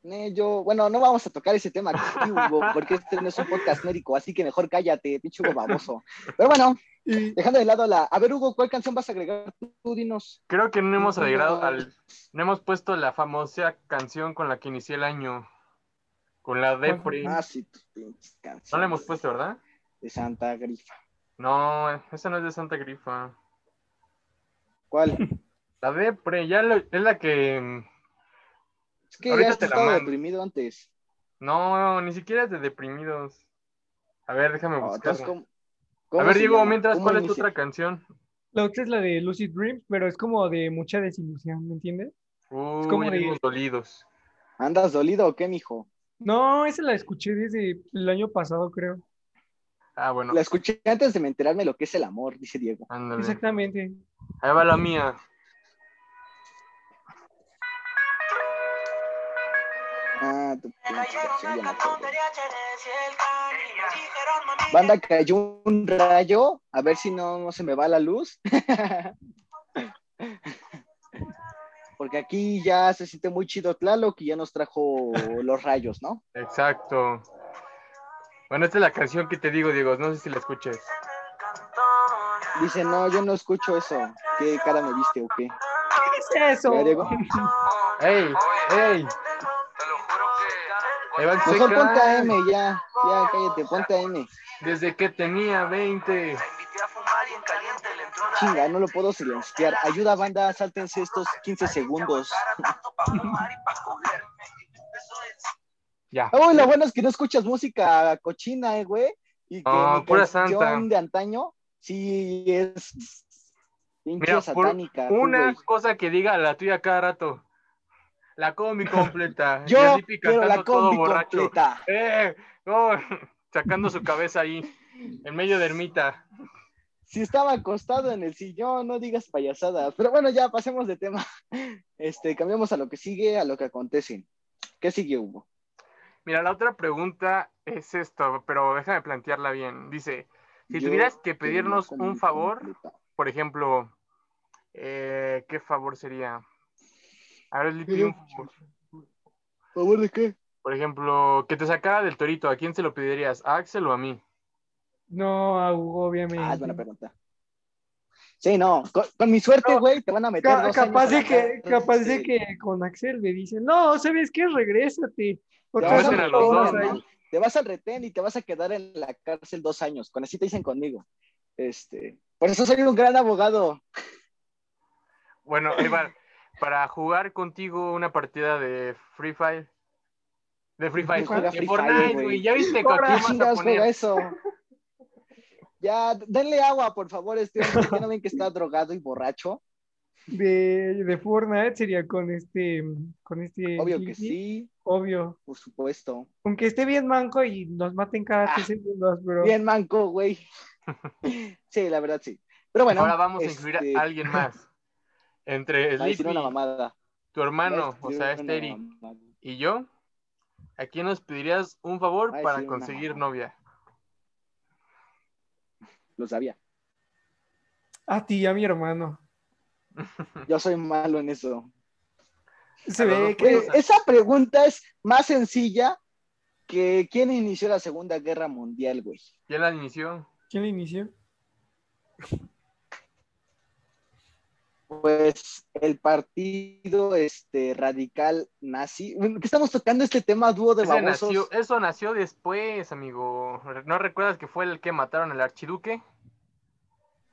Eh, yo, bueno, no vamos a tocar ese tema aquí, (laughs) Hugo, porque este no es un podcast médico, así que mejor cállate, pinche Hugo baboso. Pero bueno, dejando de lado la. A ver, Hugo, ¿cuál canción vas a agregar tú? Dinos. Creo que no hemos agregado al. No hemos puesto la famosa canción con la que inicié el año. Con la Depre. Ah, sí, pinches. No la hemos puesto, ¿verdad? De Santa Grifa. No, esa no es de Santa Grifa. ¿Cuál? (laughs) La Depre, ya lo- es la que. Es que Ahorita ya estaba mando. deprimido antes. No, ni siquiera es de deprimidos. A ver, déjame Oh, buscar. entonces, ¿cómo- A ver, Diego, llama? mientras, ¿Cómo ¿cuál es tu otra canción? la otra es la de Lucid Dreams, pero es como de mucha desilusión, ¿me entiendes? Uy, como de- dolidos. ¿Andas dolido o qué, mijo? No, esa la escuché desde el año pasado, creo. Ah, bueno, La escuché antes de me enterarme lo que es el amor, dice Diego. ándale. Exactamente. Ahí va la mía. Ah, tu. Banda, cayó un rayo. A ver si no, no se me va la luz. (laughs) Porque aquí ya se siente muy chido Tlaloc y ya nos trajo los rayos, ¿no? Exacto. Bueno, esta es la canción que te digo, Diego. No sé si la escuches. Dice, no, yo no escucho eso. ¿Qué cara me viste o qué? ¿Qué es eso? ¿Ya, Diego? ¡Ey! ¡Ey! Evan Mejor Seca, ponte a M, ya. Ya, cállate, ponte a M. Desde que tenía 20. Chinga, no lo puedo silenciar. Ayuda, banda, sáltense estos 15 segundos. Ya. Uy, lo bueno es que no escuchas música cochina, eh, güey. Y que No, mi pura canción santa. de antaño, sí es. Pinche satánica. Una güey. cosa que diga la tuya cada rato. La combi completa. (laughs) Yo quiero la combi completa. ¡Eh! Oh, (laughs) sacando su cabeza ahí, en medio de ermita. Si estaba acostado en el sillón, no digas payasadas. Pero bueno, ya pasemos de tema. Este, cambiamos a lo que sigue, a lo que acontece. ¿Qué sigue, Hugo? Mira, la otra pregunta es esto, pero déjame plantearla bien. Dice, si Yo tuvieras que pedirnos un favor, completa. por ejemplo, eh, ¿qué favor sería? A ver, Lipi, Ujú. un favor. ¿Favor de qué? Por ejemplo, que te sacara del torito, ¿a quién se lo pedirías? ¿A Axel o a mí? No, a Hugo, obviamente. Ah, es buena pregunta. Sí, no. Con, con mi suerte, No, güey, te van a meter Ca- dos capaz de que, capaz de sí. que con Axel le dicen, no, ¿sabes qué? Regrésate. Te vas, te vas al retén y te vas a quedar en la cárcel dos años. Con así te dicen conmigo. Este, por eso soy un gran abogado. Bueno, va. Para jugar contigo una partida de Free Fire. De Free Fire. Juega De Free Fortnite, güey. Ya viste con quién eso. Ya, denle agua, por favor, este hombre. ¿Ya no ven que está drogado y borracho? De, de Fortnite sería con este, con este. Obvio que sí, Obvio. por supuesto. Aunque esté bien manco y nos maten cada tres segundos, pero. Bien manco, güey. (laughs) Sí, la verdad sí. Pero bueno. Ahora vamos a incluir este, a alguien más. Entre una mamada. tu hermano, o sea, este Eric, y yo, ¿a quién nos pedirías un favor para conseguir novia? Lo sabía. A ti y a mi hermano. (laughs) Yo soy malo en eso. Se ve que. Esa pregunta es más sencilla que quién inició la Segunda Guerra Mundial, güey. ¿Quién la inició? ¿Quién le inició? Pues el partido este, radical nazi. ¿Qué estamos tocando este tema dúo de babosos? nació, eso nació después, amigo. ¿No recuerdas que fue el que mataron al archiduque?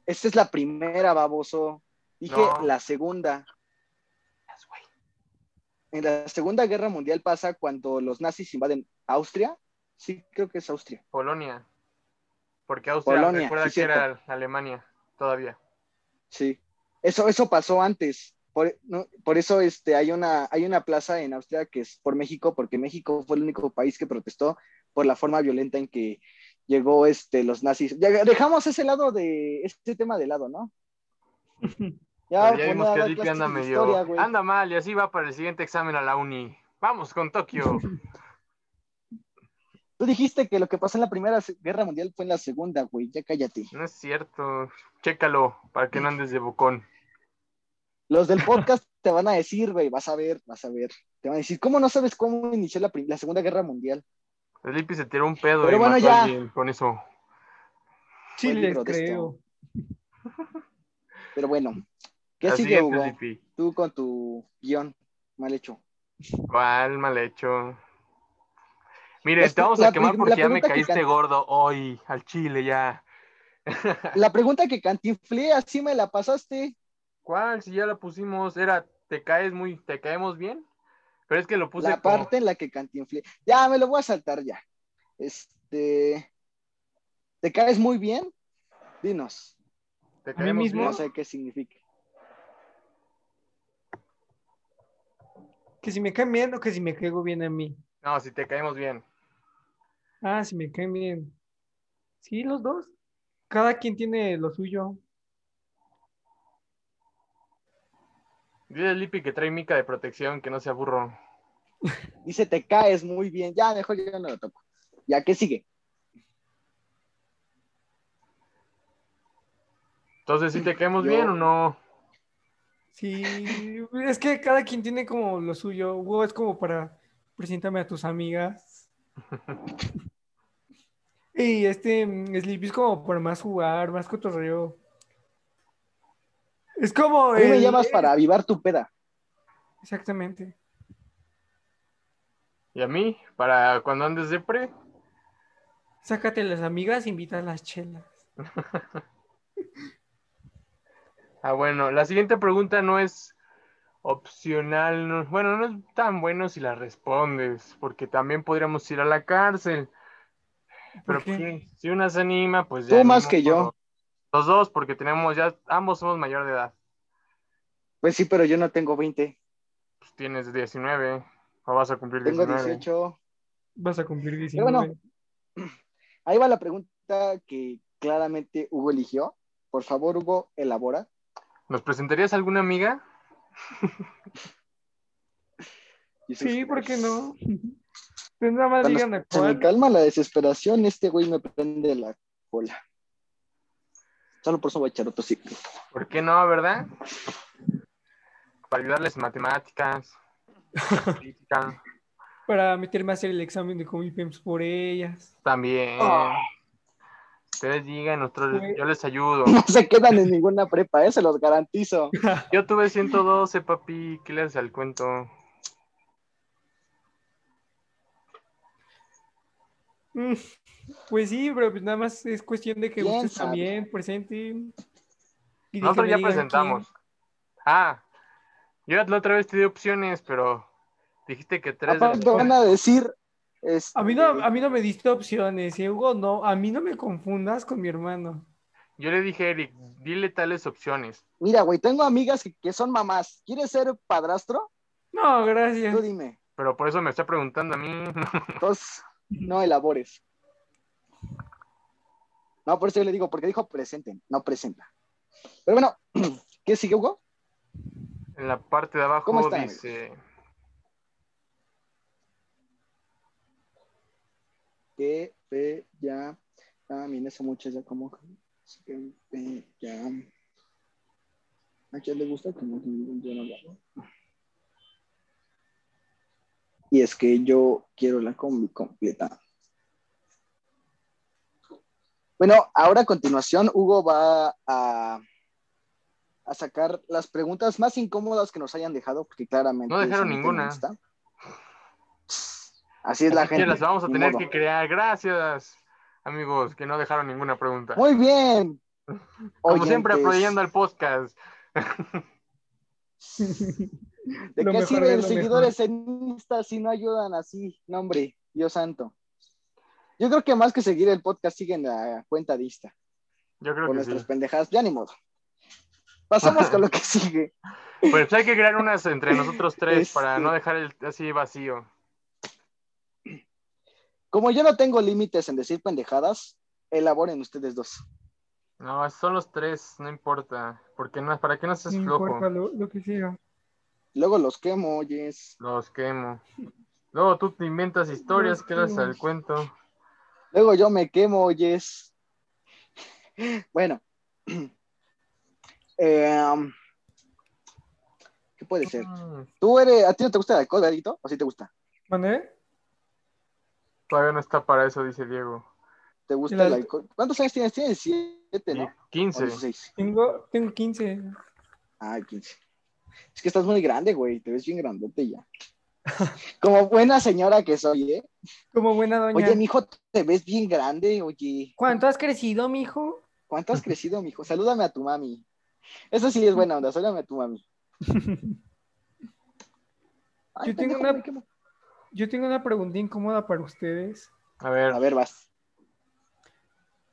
Esta es la primera, baboso. Dije No. la segunda. En la Segunda Guerra Mundial pasa cuando los nazis invaden Austria. Sí, creo que es Austria. Polonia. Porque Austria Polonia, recuerda sí, que era Alemania todavía. Sí. Eso, eso pasó antes. Por, no, por eso este, hay, una, hay una plaza en Austria que es por México, porque México fue el único país que protestó por la forma violenta en que llegó este, los nazis. Dejamos ese lado de, este tema de lado, ¿no? (laughs) Ya, Ya, poner vimos que clases anda medio. historia, anda mal y así va para el siguiente examen a la uni. Vamos con Tokio. (laughs) Tú dijiste que lo que pasó en la Primera Guerra Mundial fue en la Segunda, güey. Ya cállate. No es cierto. Chécalo para que no andes de bocón. Los del (laughs) podcast te van a decir, güey, vas a ver, vas a ver. Te van a decir, ¿cómo no sabes cómo inició la, Segunda Guerra Mundial? El Lipi se tiró un pedo Pero y bueno, mató a ya. alguien con eso. De creo. Pero bueno, ¿qué La sigue, Hugo? Tú con tu guion mal hecho. ¿Cuál mal hecho? Mire, Es te vamos la a quemar porque ya me que caíste gordo hoy al chile ya. (laughs) La pregunta que cantinflé, así me la pasaste. ¿Cuál? Si ya la pusimos, era ¿te caes muy, te caemos bien? Pero es que lo puse La como- parte en la que cantinflé. Ya, me lo voy a saltar ya. Este. ¿Te caes muy bien? Dinos. ¿te mí caemos mismo? bien? No sé qué significa. Que si me caen bien o que si me caigo bien a mí. No, si te caemos bien. Ah, si me caen bien. Sí, los dos. Cada quien tiene lo suyo. Dile a Lipi que trae mica de protección, que no sea burro. (laughs) Dice, te caes muy bien. Ya, mejor yo no lo toco. Ya, ¿qué sigue? Entonces, ¿si te caemos Yo- bien o no? Sí, es que cada quien tiene como lo suyo. Hugo es como para preséntame a tus amigas. (laughs) Y este mm, Sleepy es como para más jugar, más cotorreo. Es como mí me llamas para avivar tu peda. Exactamente. ¿Y a mí? Para cuando andes de pre. Sácate las amigas, invita a las chelas. (laughs) Ah, bueno, la siguiente pregunta no es opcional. no- bueno, no es tan bueno si la respondes, porque también podríamos ir a la cárcel. Pero pues, si una se anima, pues Tú ya. ni más que yo. Los dos, porque tenemos ya, ambos somos mayor de edad. Pues sí, pero yo no tengo 20. Pues tienes 19 o vas a cumplir Tengo 19. 18. Vas a cumplir Pero 19. bueno, ahí va la pregunta que claramente Hugo eligió. Por favor, Hugo, elabora. ¿Nos presentarías alguna amiga? (laughs) Sí, ¿por qué no? Pues nada más díganme se me calma la desesperación, este güey me prende la cola. Solo por eso voy a echar otro ciclo. ¿Por qué no, verdad? Para ayudarles en matemáticas, (laughs) Para meterme a hacer el examen de Comipems por ellas. también. Ah. Ustedes digan, nosotros, yo les ayudo. (laughs) No se quedan en ninguna prepa, ¿eh? se los garantizo. (laughs) Yo tuve 112, papi. ¿Qué les al cuento? Mm, Pues sí, pero pues nada más es cuestión de que ¿Quién ustedes sabe? también presenten. y de Nosotros ya presentamos. Ah, yo la otra vez te di opciones, pero dijiste que tres. de Aparte van a decir... este. A mí, no, a mí no me diste opciones, ¿eh, Hugo, no, a mí no me confundas con mi hermano. Yo le dije Eric, dile tales opciones. Mira, güey, tengo amigas que, que son mamás. ¿Quieres ser padrastro? No, gracias. Tú dime. Pero por eso me está preguntando a mí. (laughs) Entonces, no elabores. No, por eso yo le digo, porque dijo presenten, no presenta. Pero bueno, (clears throat) ¿qué sigue, Hugo? En la parte de abajo ¿Cómo están, Que ya. También eso mucho ya como. Que ya. ¿A quién le gusta? Como que yo no lo hago. Y es que yo quiero la combi completa. Bueno, ahora a continuación, Hugo va a, a sacar las preguntas más incómodas que nos hayan dejado, porque claramente. No dejaron ninguna. gusta. Así es la Así que gente. las vamos a tener modo. que crear. Gracias, amigos, que no dejaron ninguna pregunta. Muy bien. (laughs) Como siempre, apoyando al podcast. (laughs) ¿De Lo qué sirven seguidores en Insta si no ayudan así? No, hombre, Dios santo. Yo creo que más que seguir el podcast, siguen la cuenta de Insta Yo creo con que nuestras sí. pendejadas. Ya ni modo. Pasamos con lo que (laughs) sigue. Pues hay que crear unas entre nosotros tres para Este- no dejar el así vacío. Como yo no tengo límites en decir pendejadas, elaboren ustedes dos. No, son los tres, no importa. Porque no, ¿para qué no seas No flojo? importa lo, lo que sea. Luego los quemo, oyes. Los quemo. Luego tú te inventas historias, quedas al cuento. Luego yo me quemo, oyes. Bueno. Eh, (clears throat) ¿Qué puede ser? Mm, ¿Tú eres, a ti no te gusta el alcohol? ¿O sí te gusta? ¿Mané? Todavía no está para eso, dice Diego. ¿Te gusta El el, al- alcohol? ¿Cuántos años tienes? Tienes siete, ¿no? O 15. 16. Tengo, tengo 15. Ay, 15. Es que estás muy grande, güey. Te ves bien grandote ya. (laughs) Como buena señora que soy, ¿eh? Como buena doña. Oye, mijo, te ves bien grande, oye. ¿Cuánto has crecido, mijo? ¿Cuánto has crecido, mijo? Salúdame a tu mami. Eso sí es buena onda, salúdame a tu mami. (laughs) Ay, Yo tengo pendejo, una-. Yo tengo una pregunta incómoda para ustedes. A ver, A ver, vas.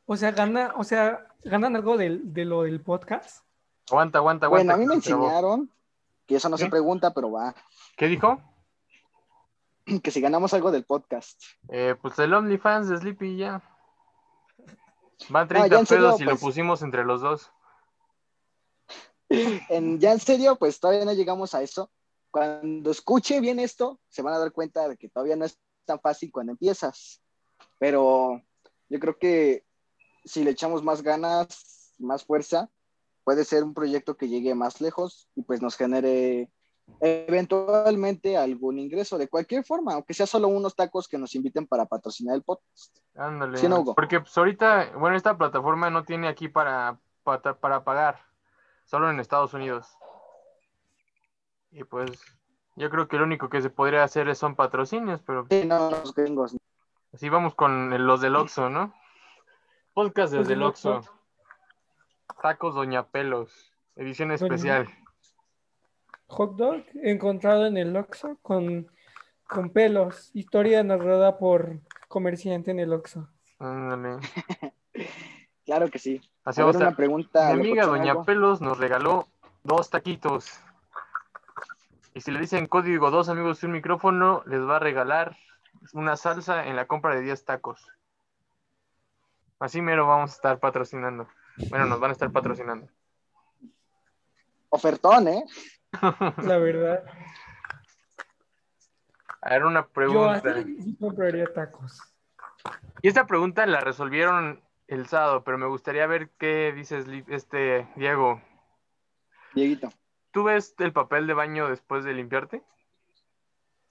O sea, gana, o sea, ¿ganan algo del- de, lo del podcast? aguanta, aguanta, aguanta. Bueno, a mí me enseñaron que eso no se pregunta, pero va. ¿Qué dijo? (clears throat) Que si ganamos algo del podcast. Eh, pues el OnlyFans de Sleepy ya. Van No, 30 ya en serio, pesos y lo pues. pusimos entre los dos. En, ya en serio, pues todavía no llegamos a eso. Cuando escuche bien esto, se van a dar cuenta de que todavía no es tan fácil cuando empiezas. Pero yo creo que si le echamos más ganas, más fuerza, puede ser un proyecto que llegue más lejos y pues nos genere eventualmente algún ingreso de cualquier forma, aunque sea solo unos tacos que nos inviten para patrocinar el podcast. Ándale. Sí, no. Porque pues ahorita, bueno, esta plataforma no tiene aquí para, para, para pagar, solo en Estados Unidos. Y pues yo creo que lo único que se podría hacer es- son patrocinios, pero Sí, no, los gringos. así vamos con los del Oxxo, ¿no? Podcast Los desde el del Oxxo. Tacos Doña Pelos, edición especial. Hot dog encontrado en el Oxxo con, con pelos. Historia narrada por comerciante en el Oxxo. Ándale. (laughs) Claro que sí. Así A ver, una pregunta. Mi amiga Doña algo. Pelos nos regaló dos taquitos. Y si le dicen código dos amigos y un micrófono, les va a regalar una salsa en la compra de 10 tacos. Así mero vamos a estar patrocinando. Bueno, nos van a estar patrocinando. Ofertón, ¿eh? La verdad. A ver, una Yo pregunta. así sí compraría tacos. Y esta pregunta la resolvieron el sábado, pero me gustaría ver qué dices, este Diego. Dieguito. ¿Tú ves el papel de baño después de limpiarte?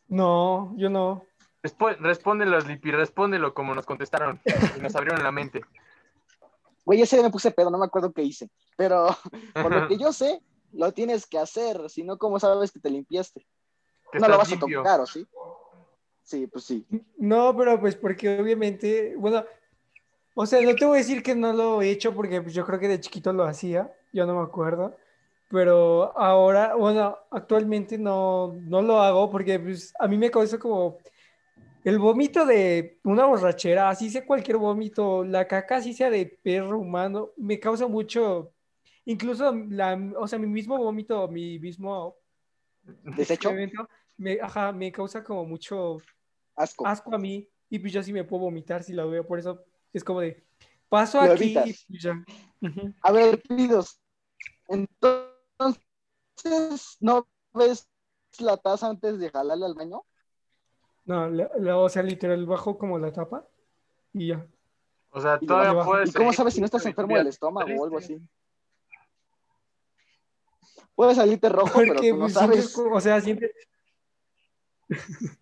No, yo no. Respo- Respóndelo, Lipi, respóndelo como nos contestaron y nos abrieron la mente. Güey, ese día me puse pedo, no me acuerdo qué hice. Pero (laughs) por lo que yo sé, lo tienes que hacer. Si no, ¿cómo sabes que te limpiaste? Que no lo vas limpio. a tocar, ¿o sí? Sí, pues sí. No, pero pues porque obviamente, bueno, o sea, no te voy a decir que no lo he hecho porque pues, yo creo que de chiquito lo hacía, yo no me acuerdo, pero ahora, bueno, actualmente no, no lo hago porque pues a mí me causa como el vómito de una borrachera, así sea cualquier vómito, la caca, así sea de perro humano, me causa mucho, incluso la, o sea, mi mismo vómito, mi mismo ¿Desecho? evento, me, ajá, me causa como mucho Asco. asco a mí y pues yo sí me puedo vomitar si la veo, por eso es como de paso Lo aquí evitas. y pues ya. A ver, pidos. Entonces, ¿no ves la taza antes de jalarle al baño? No, la- la- o sea, literal bajo como la tapa y ya. O sea, Y todavía puedes. ¿Y cómo sabes si no estás enfermo del estómago o algo así? Puede salirte rojo, pero Porque tú no pues, sabes. o sea, sientes (laughs)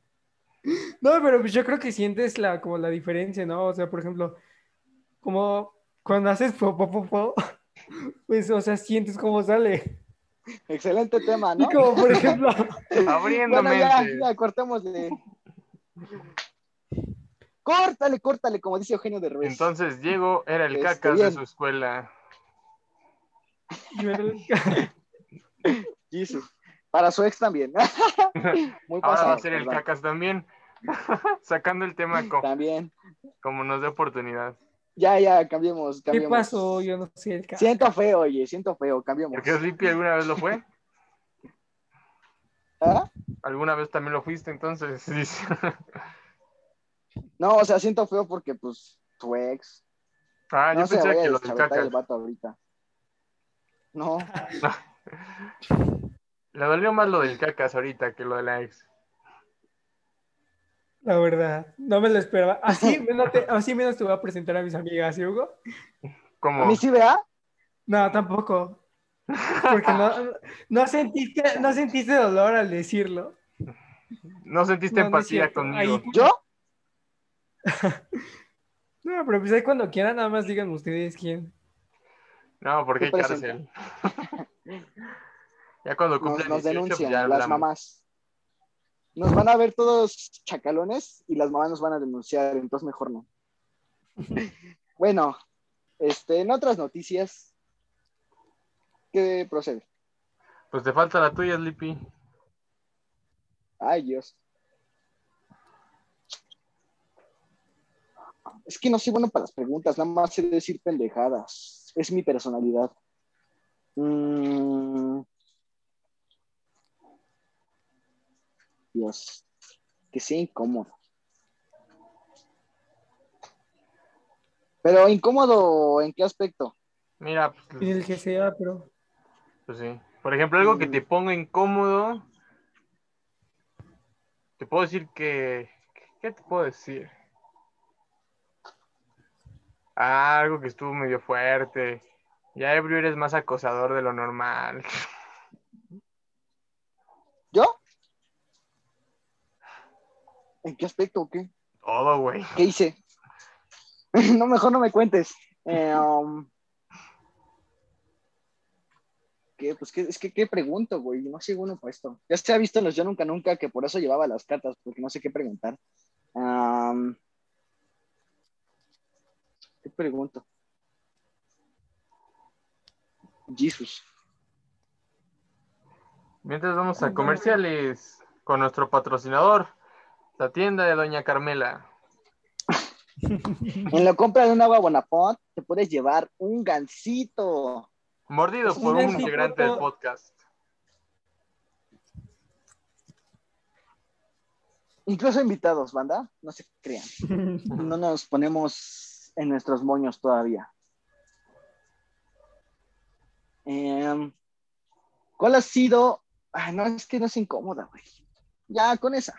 No, pero pues yo creo que sientes la como la diferencia, ¿no? O sea, por ejemplo, como cuando haces popó popó, (laughs) pues o sea, sientes cómo sale. Excelente tema, Y ¿no? como por ejemplo, (laughs) Abriendo Bueno, ya, ya, cortémosle. Córtale, córtale, como dice Eugenio de Ruiz. Entonces, Diego era el Este, cacas de su escuela. yo era el- Jesus. Para su ex también. (laughs) Muy Ahora va pasado. a ser el cacas también. (laughs) Sacando el tema co- También. como nos dé oportunidad. Ya, ya, cambiemos, ¿Qué cambiemos. pasó? Yo no sé el caso. Siento feo, oye, siento feo, cambiemos. Porque Sleepy alguna vez lo fue. ¿Ah? Alguna vez también lo fuiste, entonces. (laughs) sí. No, o sea, siento feo porque, pues, tu ex. Ah, no yo pensé que lo del vato ahorita. No, (laughs) Le dolió más lo del cacas ahorita que lo de la ex. La verdad, no me lo esperaba. Así (laughs) menos te, así menos te voy a presentar a mis amigas, ¿sí, Hugo? Como a mí sí, vea. No, tampoco. Porque no, no sentiste, no sentiste dolor al decirlo. no sentiste No, empatía conmigo. Ahí- ¿Yo? (laughs) No, pero pues ahí cuando quieran, nada más digan ustedes quién. No, porque hay cárcel. (laughs) ya cuando Nos, cumplan nos 18, denuncian pues ya las mamás. Nos van a ver todos chacalones y las mamás nos van a denunciar, entonces mejor no. (laughs) bueno, este, en otras noticias, ¿qué procede? Pues te falta la tuya, Sleepy. Ay, Dios. Es que no soy bueno para las preguntas, nada más sé decir pendejadas. Es mi personalidad. Mm. Dios, que sea incómodo. Pero incómodo, ¿en qué aspecto? Mira, pues, el que sea, pero. Pues sí. Por ejemplo, algo que te Mm. ponga incómodo. Te puedo decir que. ¿Qué te puedo decir? Ah, algo que estuvo medio fuerte. Ya ebrio eres más acosador de lo normal. (laughs) ¿Yo? ¿En qué aspecto o qué? Todo, güey. ¿Qué hice? (laughs) no, mejor no me cuentes. Eh, um, ¿Qué? Pues, ¿qué? es que, ¿qué pregunto, güey? No soy bueno para esto. Ya se ha visto en los Yo Nunca Nunca que por eso llevaba las cartas, porque no sé qué preguntar. Um, ¿Qué pregunto? Jesus. Mientras vamos a comerciales con nuestro patrocinador, la tienda de Doña Carmela. (laughs) En la compra de un agua Bonafont te puedes llevar un gansito. Mordido Es por un gansito. integrante del podcast. Incluso invitados, banda, no se crean. (laughs) No nos ponemos en nuestros moños todavía. Em, ¿Cuál ha sido? Ah, no, es que no es incómoda, güey. Ya con esa,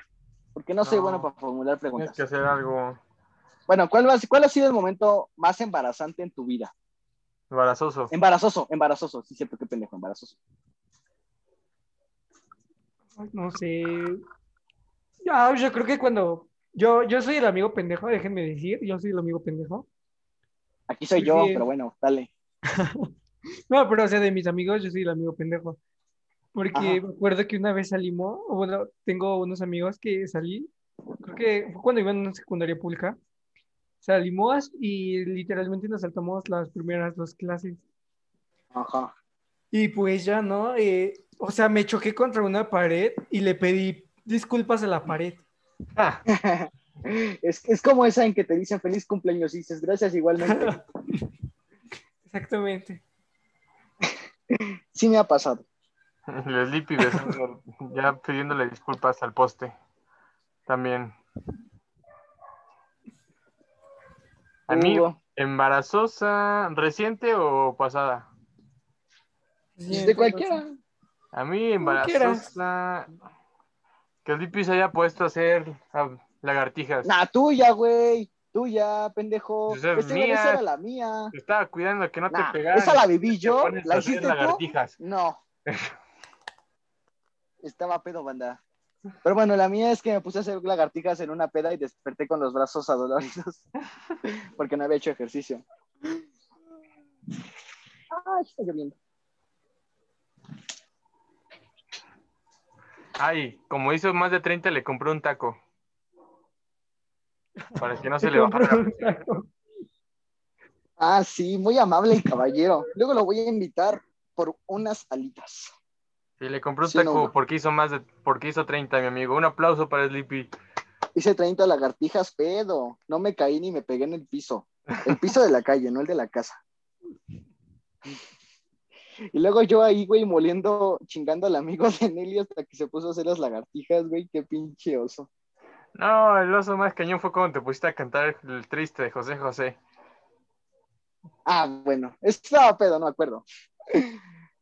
porque no soy No. bueno para formular Tienes preguntas. que hacer algo Bueno, ¿cuál, va- ¿cuál ha sido el momento más embarazante en tu vida? embarazoso. Embarazoso, embarazoso. Sí, cierto, qué pendejo, embarazoso. No sé. Ya, yo creo que cuando. Yo, yo soy el amigo pendejo, déjenme decir, yo soy el amigo pendejo. Aquí soy Sí, yo, sí. pero bueno, dale. (laughs) No, pero o sea, de mis amigos, yo soy el amigo pendejo. Porque Ajá. me acuerdo que una vez salimos, bueno, tengo unos amigos que salí, creo que fue cuando iba en una secundaria pública. Salimos y literalmente nos saltamos las primeras dos clases. Ajá. Y pues ya, ¿no? Eh, o sea, me choqué contra una pared y le pedí disculpas a la pared. Ah, (laughs) Es, es como esa en que te dicen feliz cumpleaños y dices gracias igualmente. (laughs) Exactamente. (laughs) Sí me ha pasado. El Sleepy besando- ya pidiéndole disculpas al poste. También. A mí, embarazosa, reciente o pasada. de cualquiera. A mí, embarazosa. Que el Sleepy se haya puesto a hacer lagartijas. Nah, tuya, güey. Tuya, pendejo. Pues es Esa mía. esa era la mía. Te estaba cuidando que no Nah, te pegaran. esa la viví yo. ¿La hiciste tú? lagartijas. No. (laughs) Estaba pedo, banda. Pero bueno, la mía es que me puse a hacer lagartijas en una peda y desperté con los brazos adoloridos (laughs) porque no había hecho ejercicio. Ah, está lloviendo. Ay, como hizo más de 30, le compré un taco. Para que no se le (laughs) bajara. un taco. Ah, sí, muy amable y caballero. Luego lo voy a invitar por unas alitas. Sí, le compré un Sí, taco no. porque hizo más de, porque hizo 30, mi amigo. Un aplauso para Sleepy. Hice 30 lagartijas, pedo. No me caí ni me pegué en el piso. El piso de la calle, no el de la casa. Y luego yo ahí, güey, moliendo, chingando al amigo de Nelly hasta que se puso a hacer las lagartijas, güey. Qué pinche oso. No, el oso más cañón fue cuando te pusiste a cantar el triste de José José. Ah, bueno, estaba pedo, no me acuerdo.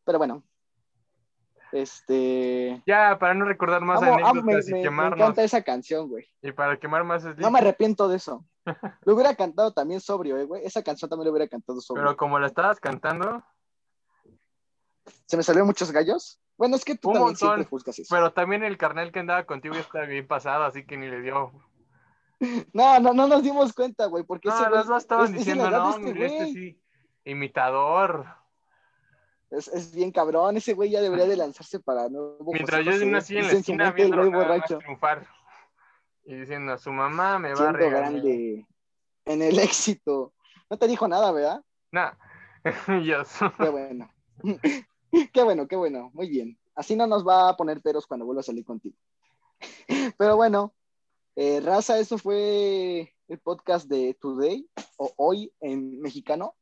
Pero bueno. Este. Ya, para no recordar más Amo- amo- anécdotas me, y me- me quemarnos. encanta esa canción, güey. Y para quemar más Sleepy. No me arrepiento de eso. (laughs) Lo hubiera cantado también sobrio, eh, güey. Esa canción también lo hubiera cantado sobrio. Pero como la estabas cantando, ¿Se me salieron muchos gallos? Bueno, es que tú Un también montón, siempre eso. pero también el carnal que andaba contigo ya estaba bien pasado, así que ni le dio. No, no, no nos dimos cuenta, güey, porque No, ese los dos estaban es- es diciendo, de no, este este sí, imitador. Es, es bien cabrón, ese güey ya debería de (laughs) lanzarse para nuevo. Mientras yo así en la esquina el viendo nada más borracho, triunfar y diciendo, su mamá me va a regañar. grande en el (laughs) éxito. No te dijo nada, ¿verdad? (laughs) Yo- Qué bueno. qué bueno, qué bueno. Muy bien. Así no nos va a poner peros cuando vuelva a salir contigo. Pero bueno, eh, Raza, eso fue el podcast de Today o Hoy en mexicano.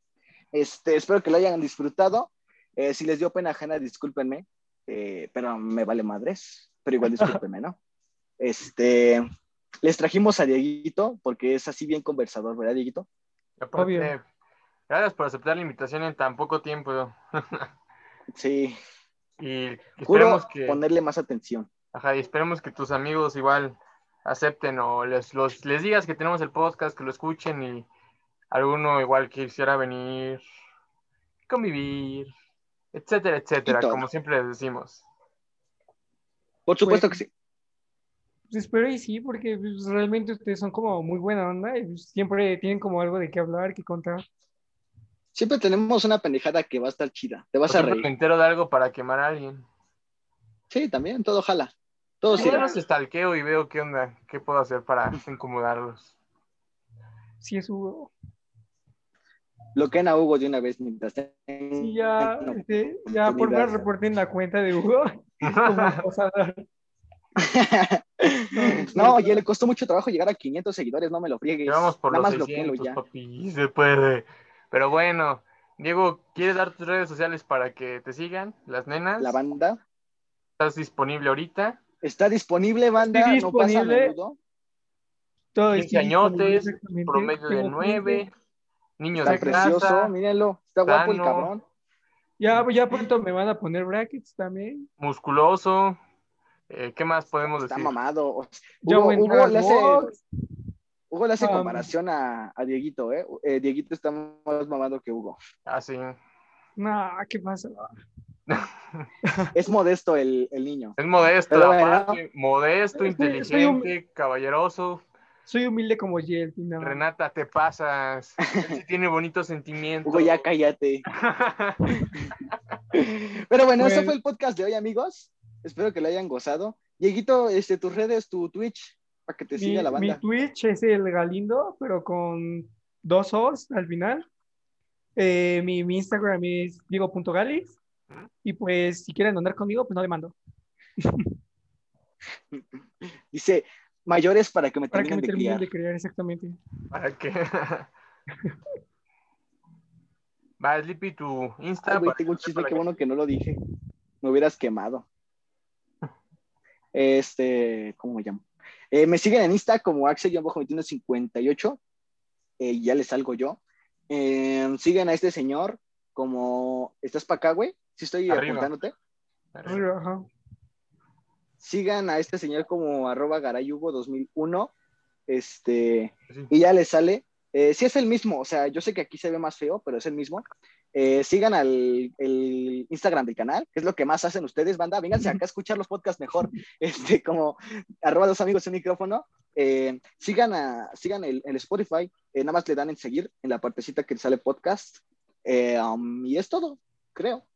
Este, espero que lo hayan disfrutado. Eh, si les dio pena ajena, discúlpenme, eh, pero me vale madres. Pero igual (laughs) discúlpenme, ¿no? Este, les trajimos a Dieguito porque es así bien conversador, ¿verdad, Dieguito? Obvio. Gracias por aceptar la invitación en tan poco tiempo. (laughs) Sí, Y juro esperemos que, ponerle más atención. ajá, y esperemos que tus amigos igual acepten o les, los, les digas que tenemos el podcast, que lo escuchen y alguno igual quisiera venir, convivir, etcétera, etcétera, como siempre les decimos. Por supuesto Pues, que sí. Pues espero y sí, porque pues, realmente ustedes son como muy buena onda y pues, siempre tienen como algo de qué hablar, que contar. Siempre tenemos una pendejada que va a estar chida. Te vas a siempre me reír. entero de algo para quemar a alguien. Sí, también, todo jala. Todo Yo sirve. los stalkeo y veo qué onda, qué puedo hacer para incomodarlos. Sí, es Hugo. Bloqueen a Hugo de una vez mientras Sí, ya, No. este, ya por favor reporten la cuenta de Hugo. (laughs) Vamos. (laughs) No, ya le costó mucho trabajo llegar a 500 seguidores, no me lo friegues. Llevamos por Nada los más bloqueenlo 600, ya. papi, se puede. Pero bueno, Diego, ¿quieres dar tus redes sociales para que te sigan las nenas? La banda ¿Estás disponible ahorita? está disponible, banda. Estoy No pasa a disponible. menudo. Todo 15 estoy disponible, añotes, promedio de Tengo 9, 15. Niños Está de precioso, casa, mírenlo. Está guapo el cabrón. Ya, ya pronto me van a poner brackets también. musculoso. Eh, ¿Qué más podemos Está decir? mamado. Ya Hugo, Hugo le hace. Hugo le hace Um, comparación a, a Dieguito, ¿eh? Eh, Dieguito está más mamado que Hugo. Ah, sí. No, ¿qué pasa? (laughs) Es modesto el, el niño. Es modesto, Pero bueno. modesto, Soy- soy un- inteligente, caballeroso. Soy humilde como Yelty, no. Renata, te pasas. Él sí tiene bonitos sentimientos. Hugo, ya cállate. (laughs) Pero bueno, ese Pues- fue el podcast de hoy, amigos. Espero que lo hayan gozado. Dieguito, este, tus redes, tu Twitch, para que te Mi, siga la mi banda. Twitch es el Galindo, pero con dos O's al final. Eh, mi, mi Instagram es diego.galis. Y pues, si quieren andar conmigo, pues no le mando. (laughs) Dice, mayores para que me Para que me de terminen criar. de crear exactamente. ¿Para qué? (laughs) Va, Sleepy, tu Insta. Ay, güey, tengo un chisme, para qué que- bueno que no lo dije. Me hubieras quemado. (laughs) Este, ¿cómo me llamo? Eh, me siguen en Insta como Axel-58. Eh, ya les salgo yo. Eh, siguen a este señor como. ¿Estás para acá, güey? Sí, estoy Arriba. apuntándote. Ajá. Sigan a este señor como arroba garayugo 2001. Este, Sí. y ya les sale. Eh, sí es el mismo, o sea, yo sé que aquí se ve más feo, pero es el mismo. Eh, sigan al el Instagram del canal, que es lo que más hacen ustedes, banda. Vénganse acá a escuchar los podcasts mejor, (laughs) este, como arroba dos amigos en micrófono. Eh, sigan a, sigan el, el Spotify, eh, nada más le dan en seguir en la partecita que sale podcast. Um, y es todo, creo.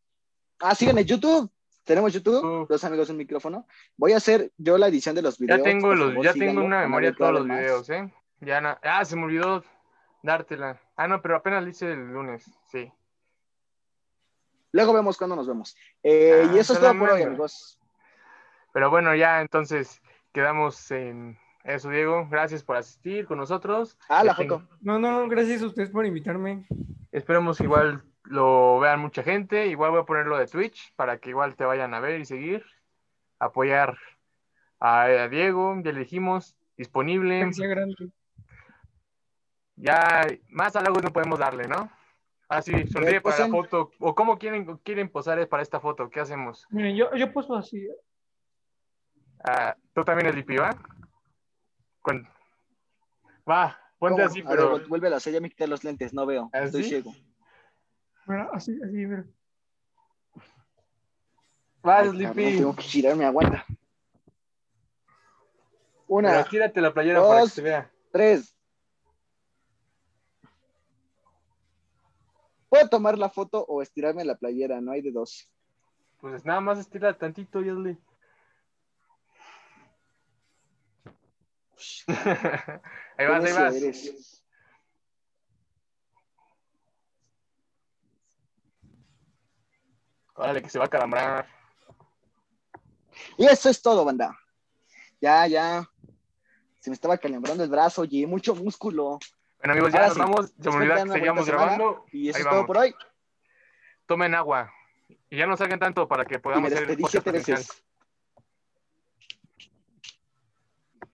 Ah, sigan en YouTube. Tenemos YouTube, YouTube. dos amigos en micrófono. Voy a hacer yo la edición de los videos. Ya tengo, los, favor, ya tengo una no memoria de todos los videos, ¿eh? Ya na- Ah, se me olvidó dártela. Ah, no, pero apenas lo hice el lunes, sí. Luego vemos cuándo nos vemos. Eh, Ah, y eso es la todo por hoy, amigos. Pero bueno, ya entonces quedamos en eso, Diego. Gracias por asistir con nosotros. Ah, la foto. No, no, gracias a ustedes por invitarme. Esperemos igual lo vean mucha gente. Igual voy a ponerlo de Twitch para que igual te vayan a ver y seguir. Apoyar a, a Diego, ya le dijimos, disponible. Ya más halagos no podemos darle, ¿no? Así, sonríe Eh, para la foto. ¿O cómo quieren, quieren posar para esta foto? ¿Qué hacemos? Miren, yo, yo puesto así. Ah, Tú también, Lipi, ¿va? Con- Va, ponte ¿Cómo? así, A pero... ver, vuelve a hacer, ya me quité los lentes, no veo. ¿Ah, Estoy ciego. Mira, así, así, mira. Va, Ay, Sleepy. tengo que girarme, aguanta. Pero Una, tírate la playera para que dos. se vea. tres. Puedo tomar la foto o estirarme la playera, no hay de dos. Pues nada más estira tantito y hazle. (laughs) ahí vas, ahí vas. eres. Órale, que se va a calambrar. Y eso es todo, banda. Ya, ya. Se me estaba calambrando el brazo, oye, mucho músculo. Bueno, amigos, ya Ahora nos sí. vamos. Se me olvidó que seguíamos grabando. Y eso Ahí es todo por hoy. Tomen agua. Y ya no salgan tanto para que podamos hacer el podcast veces.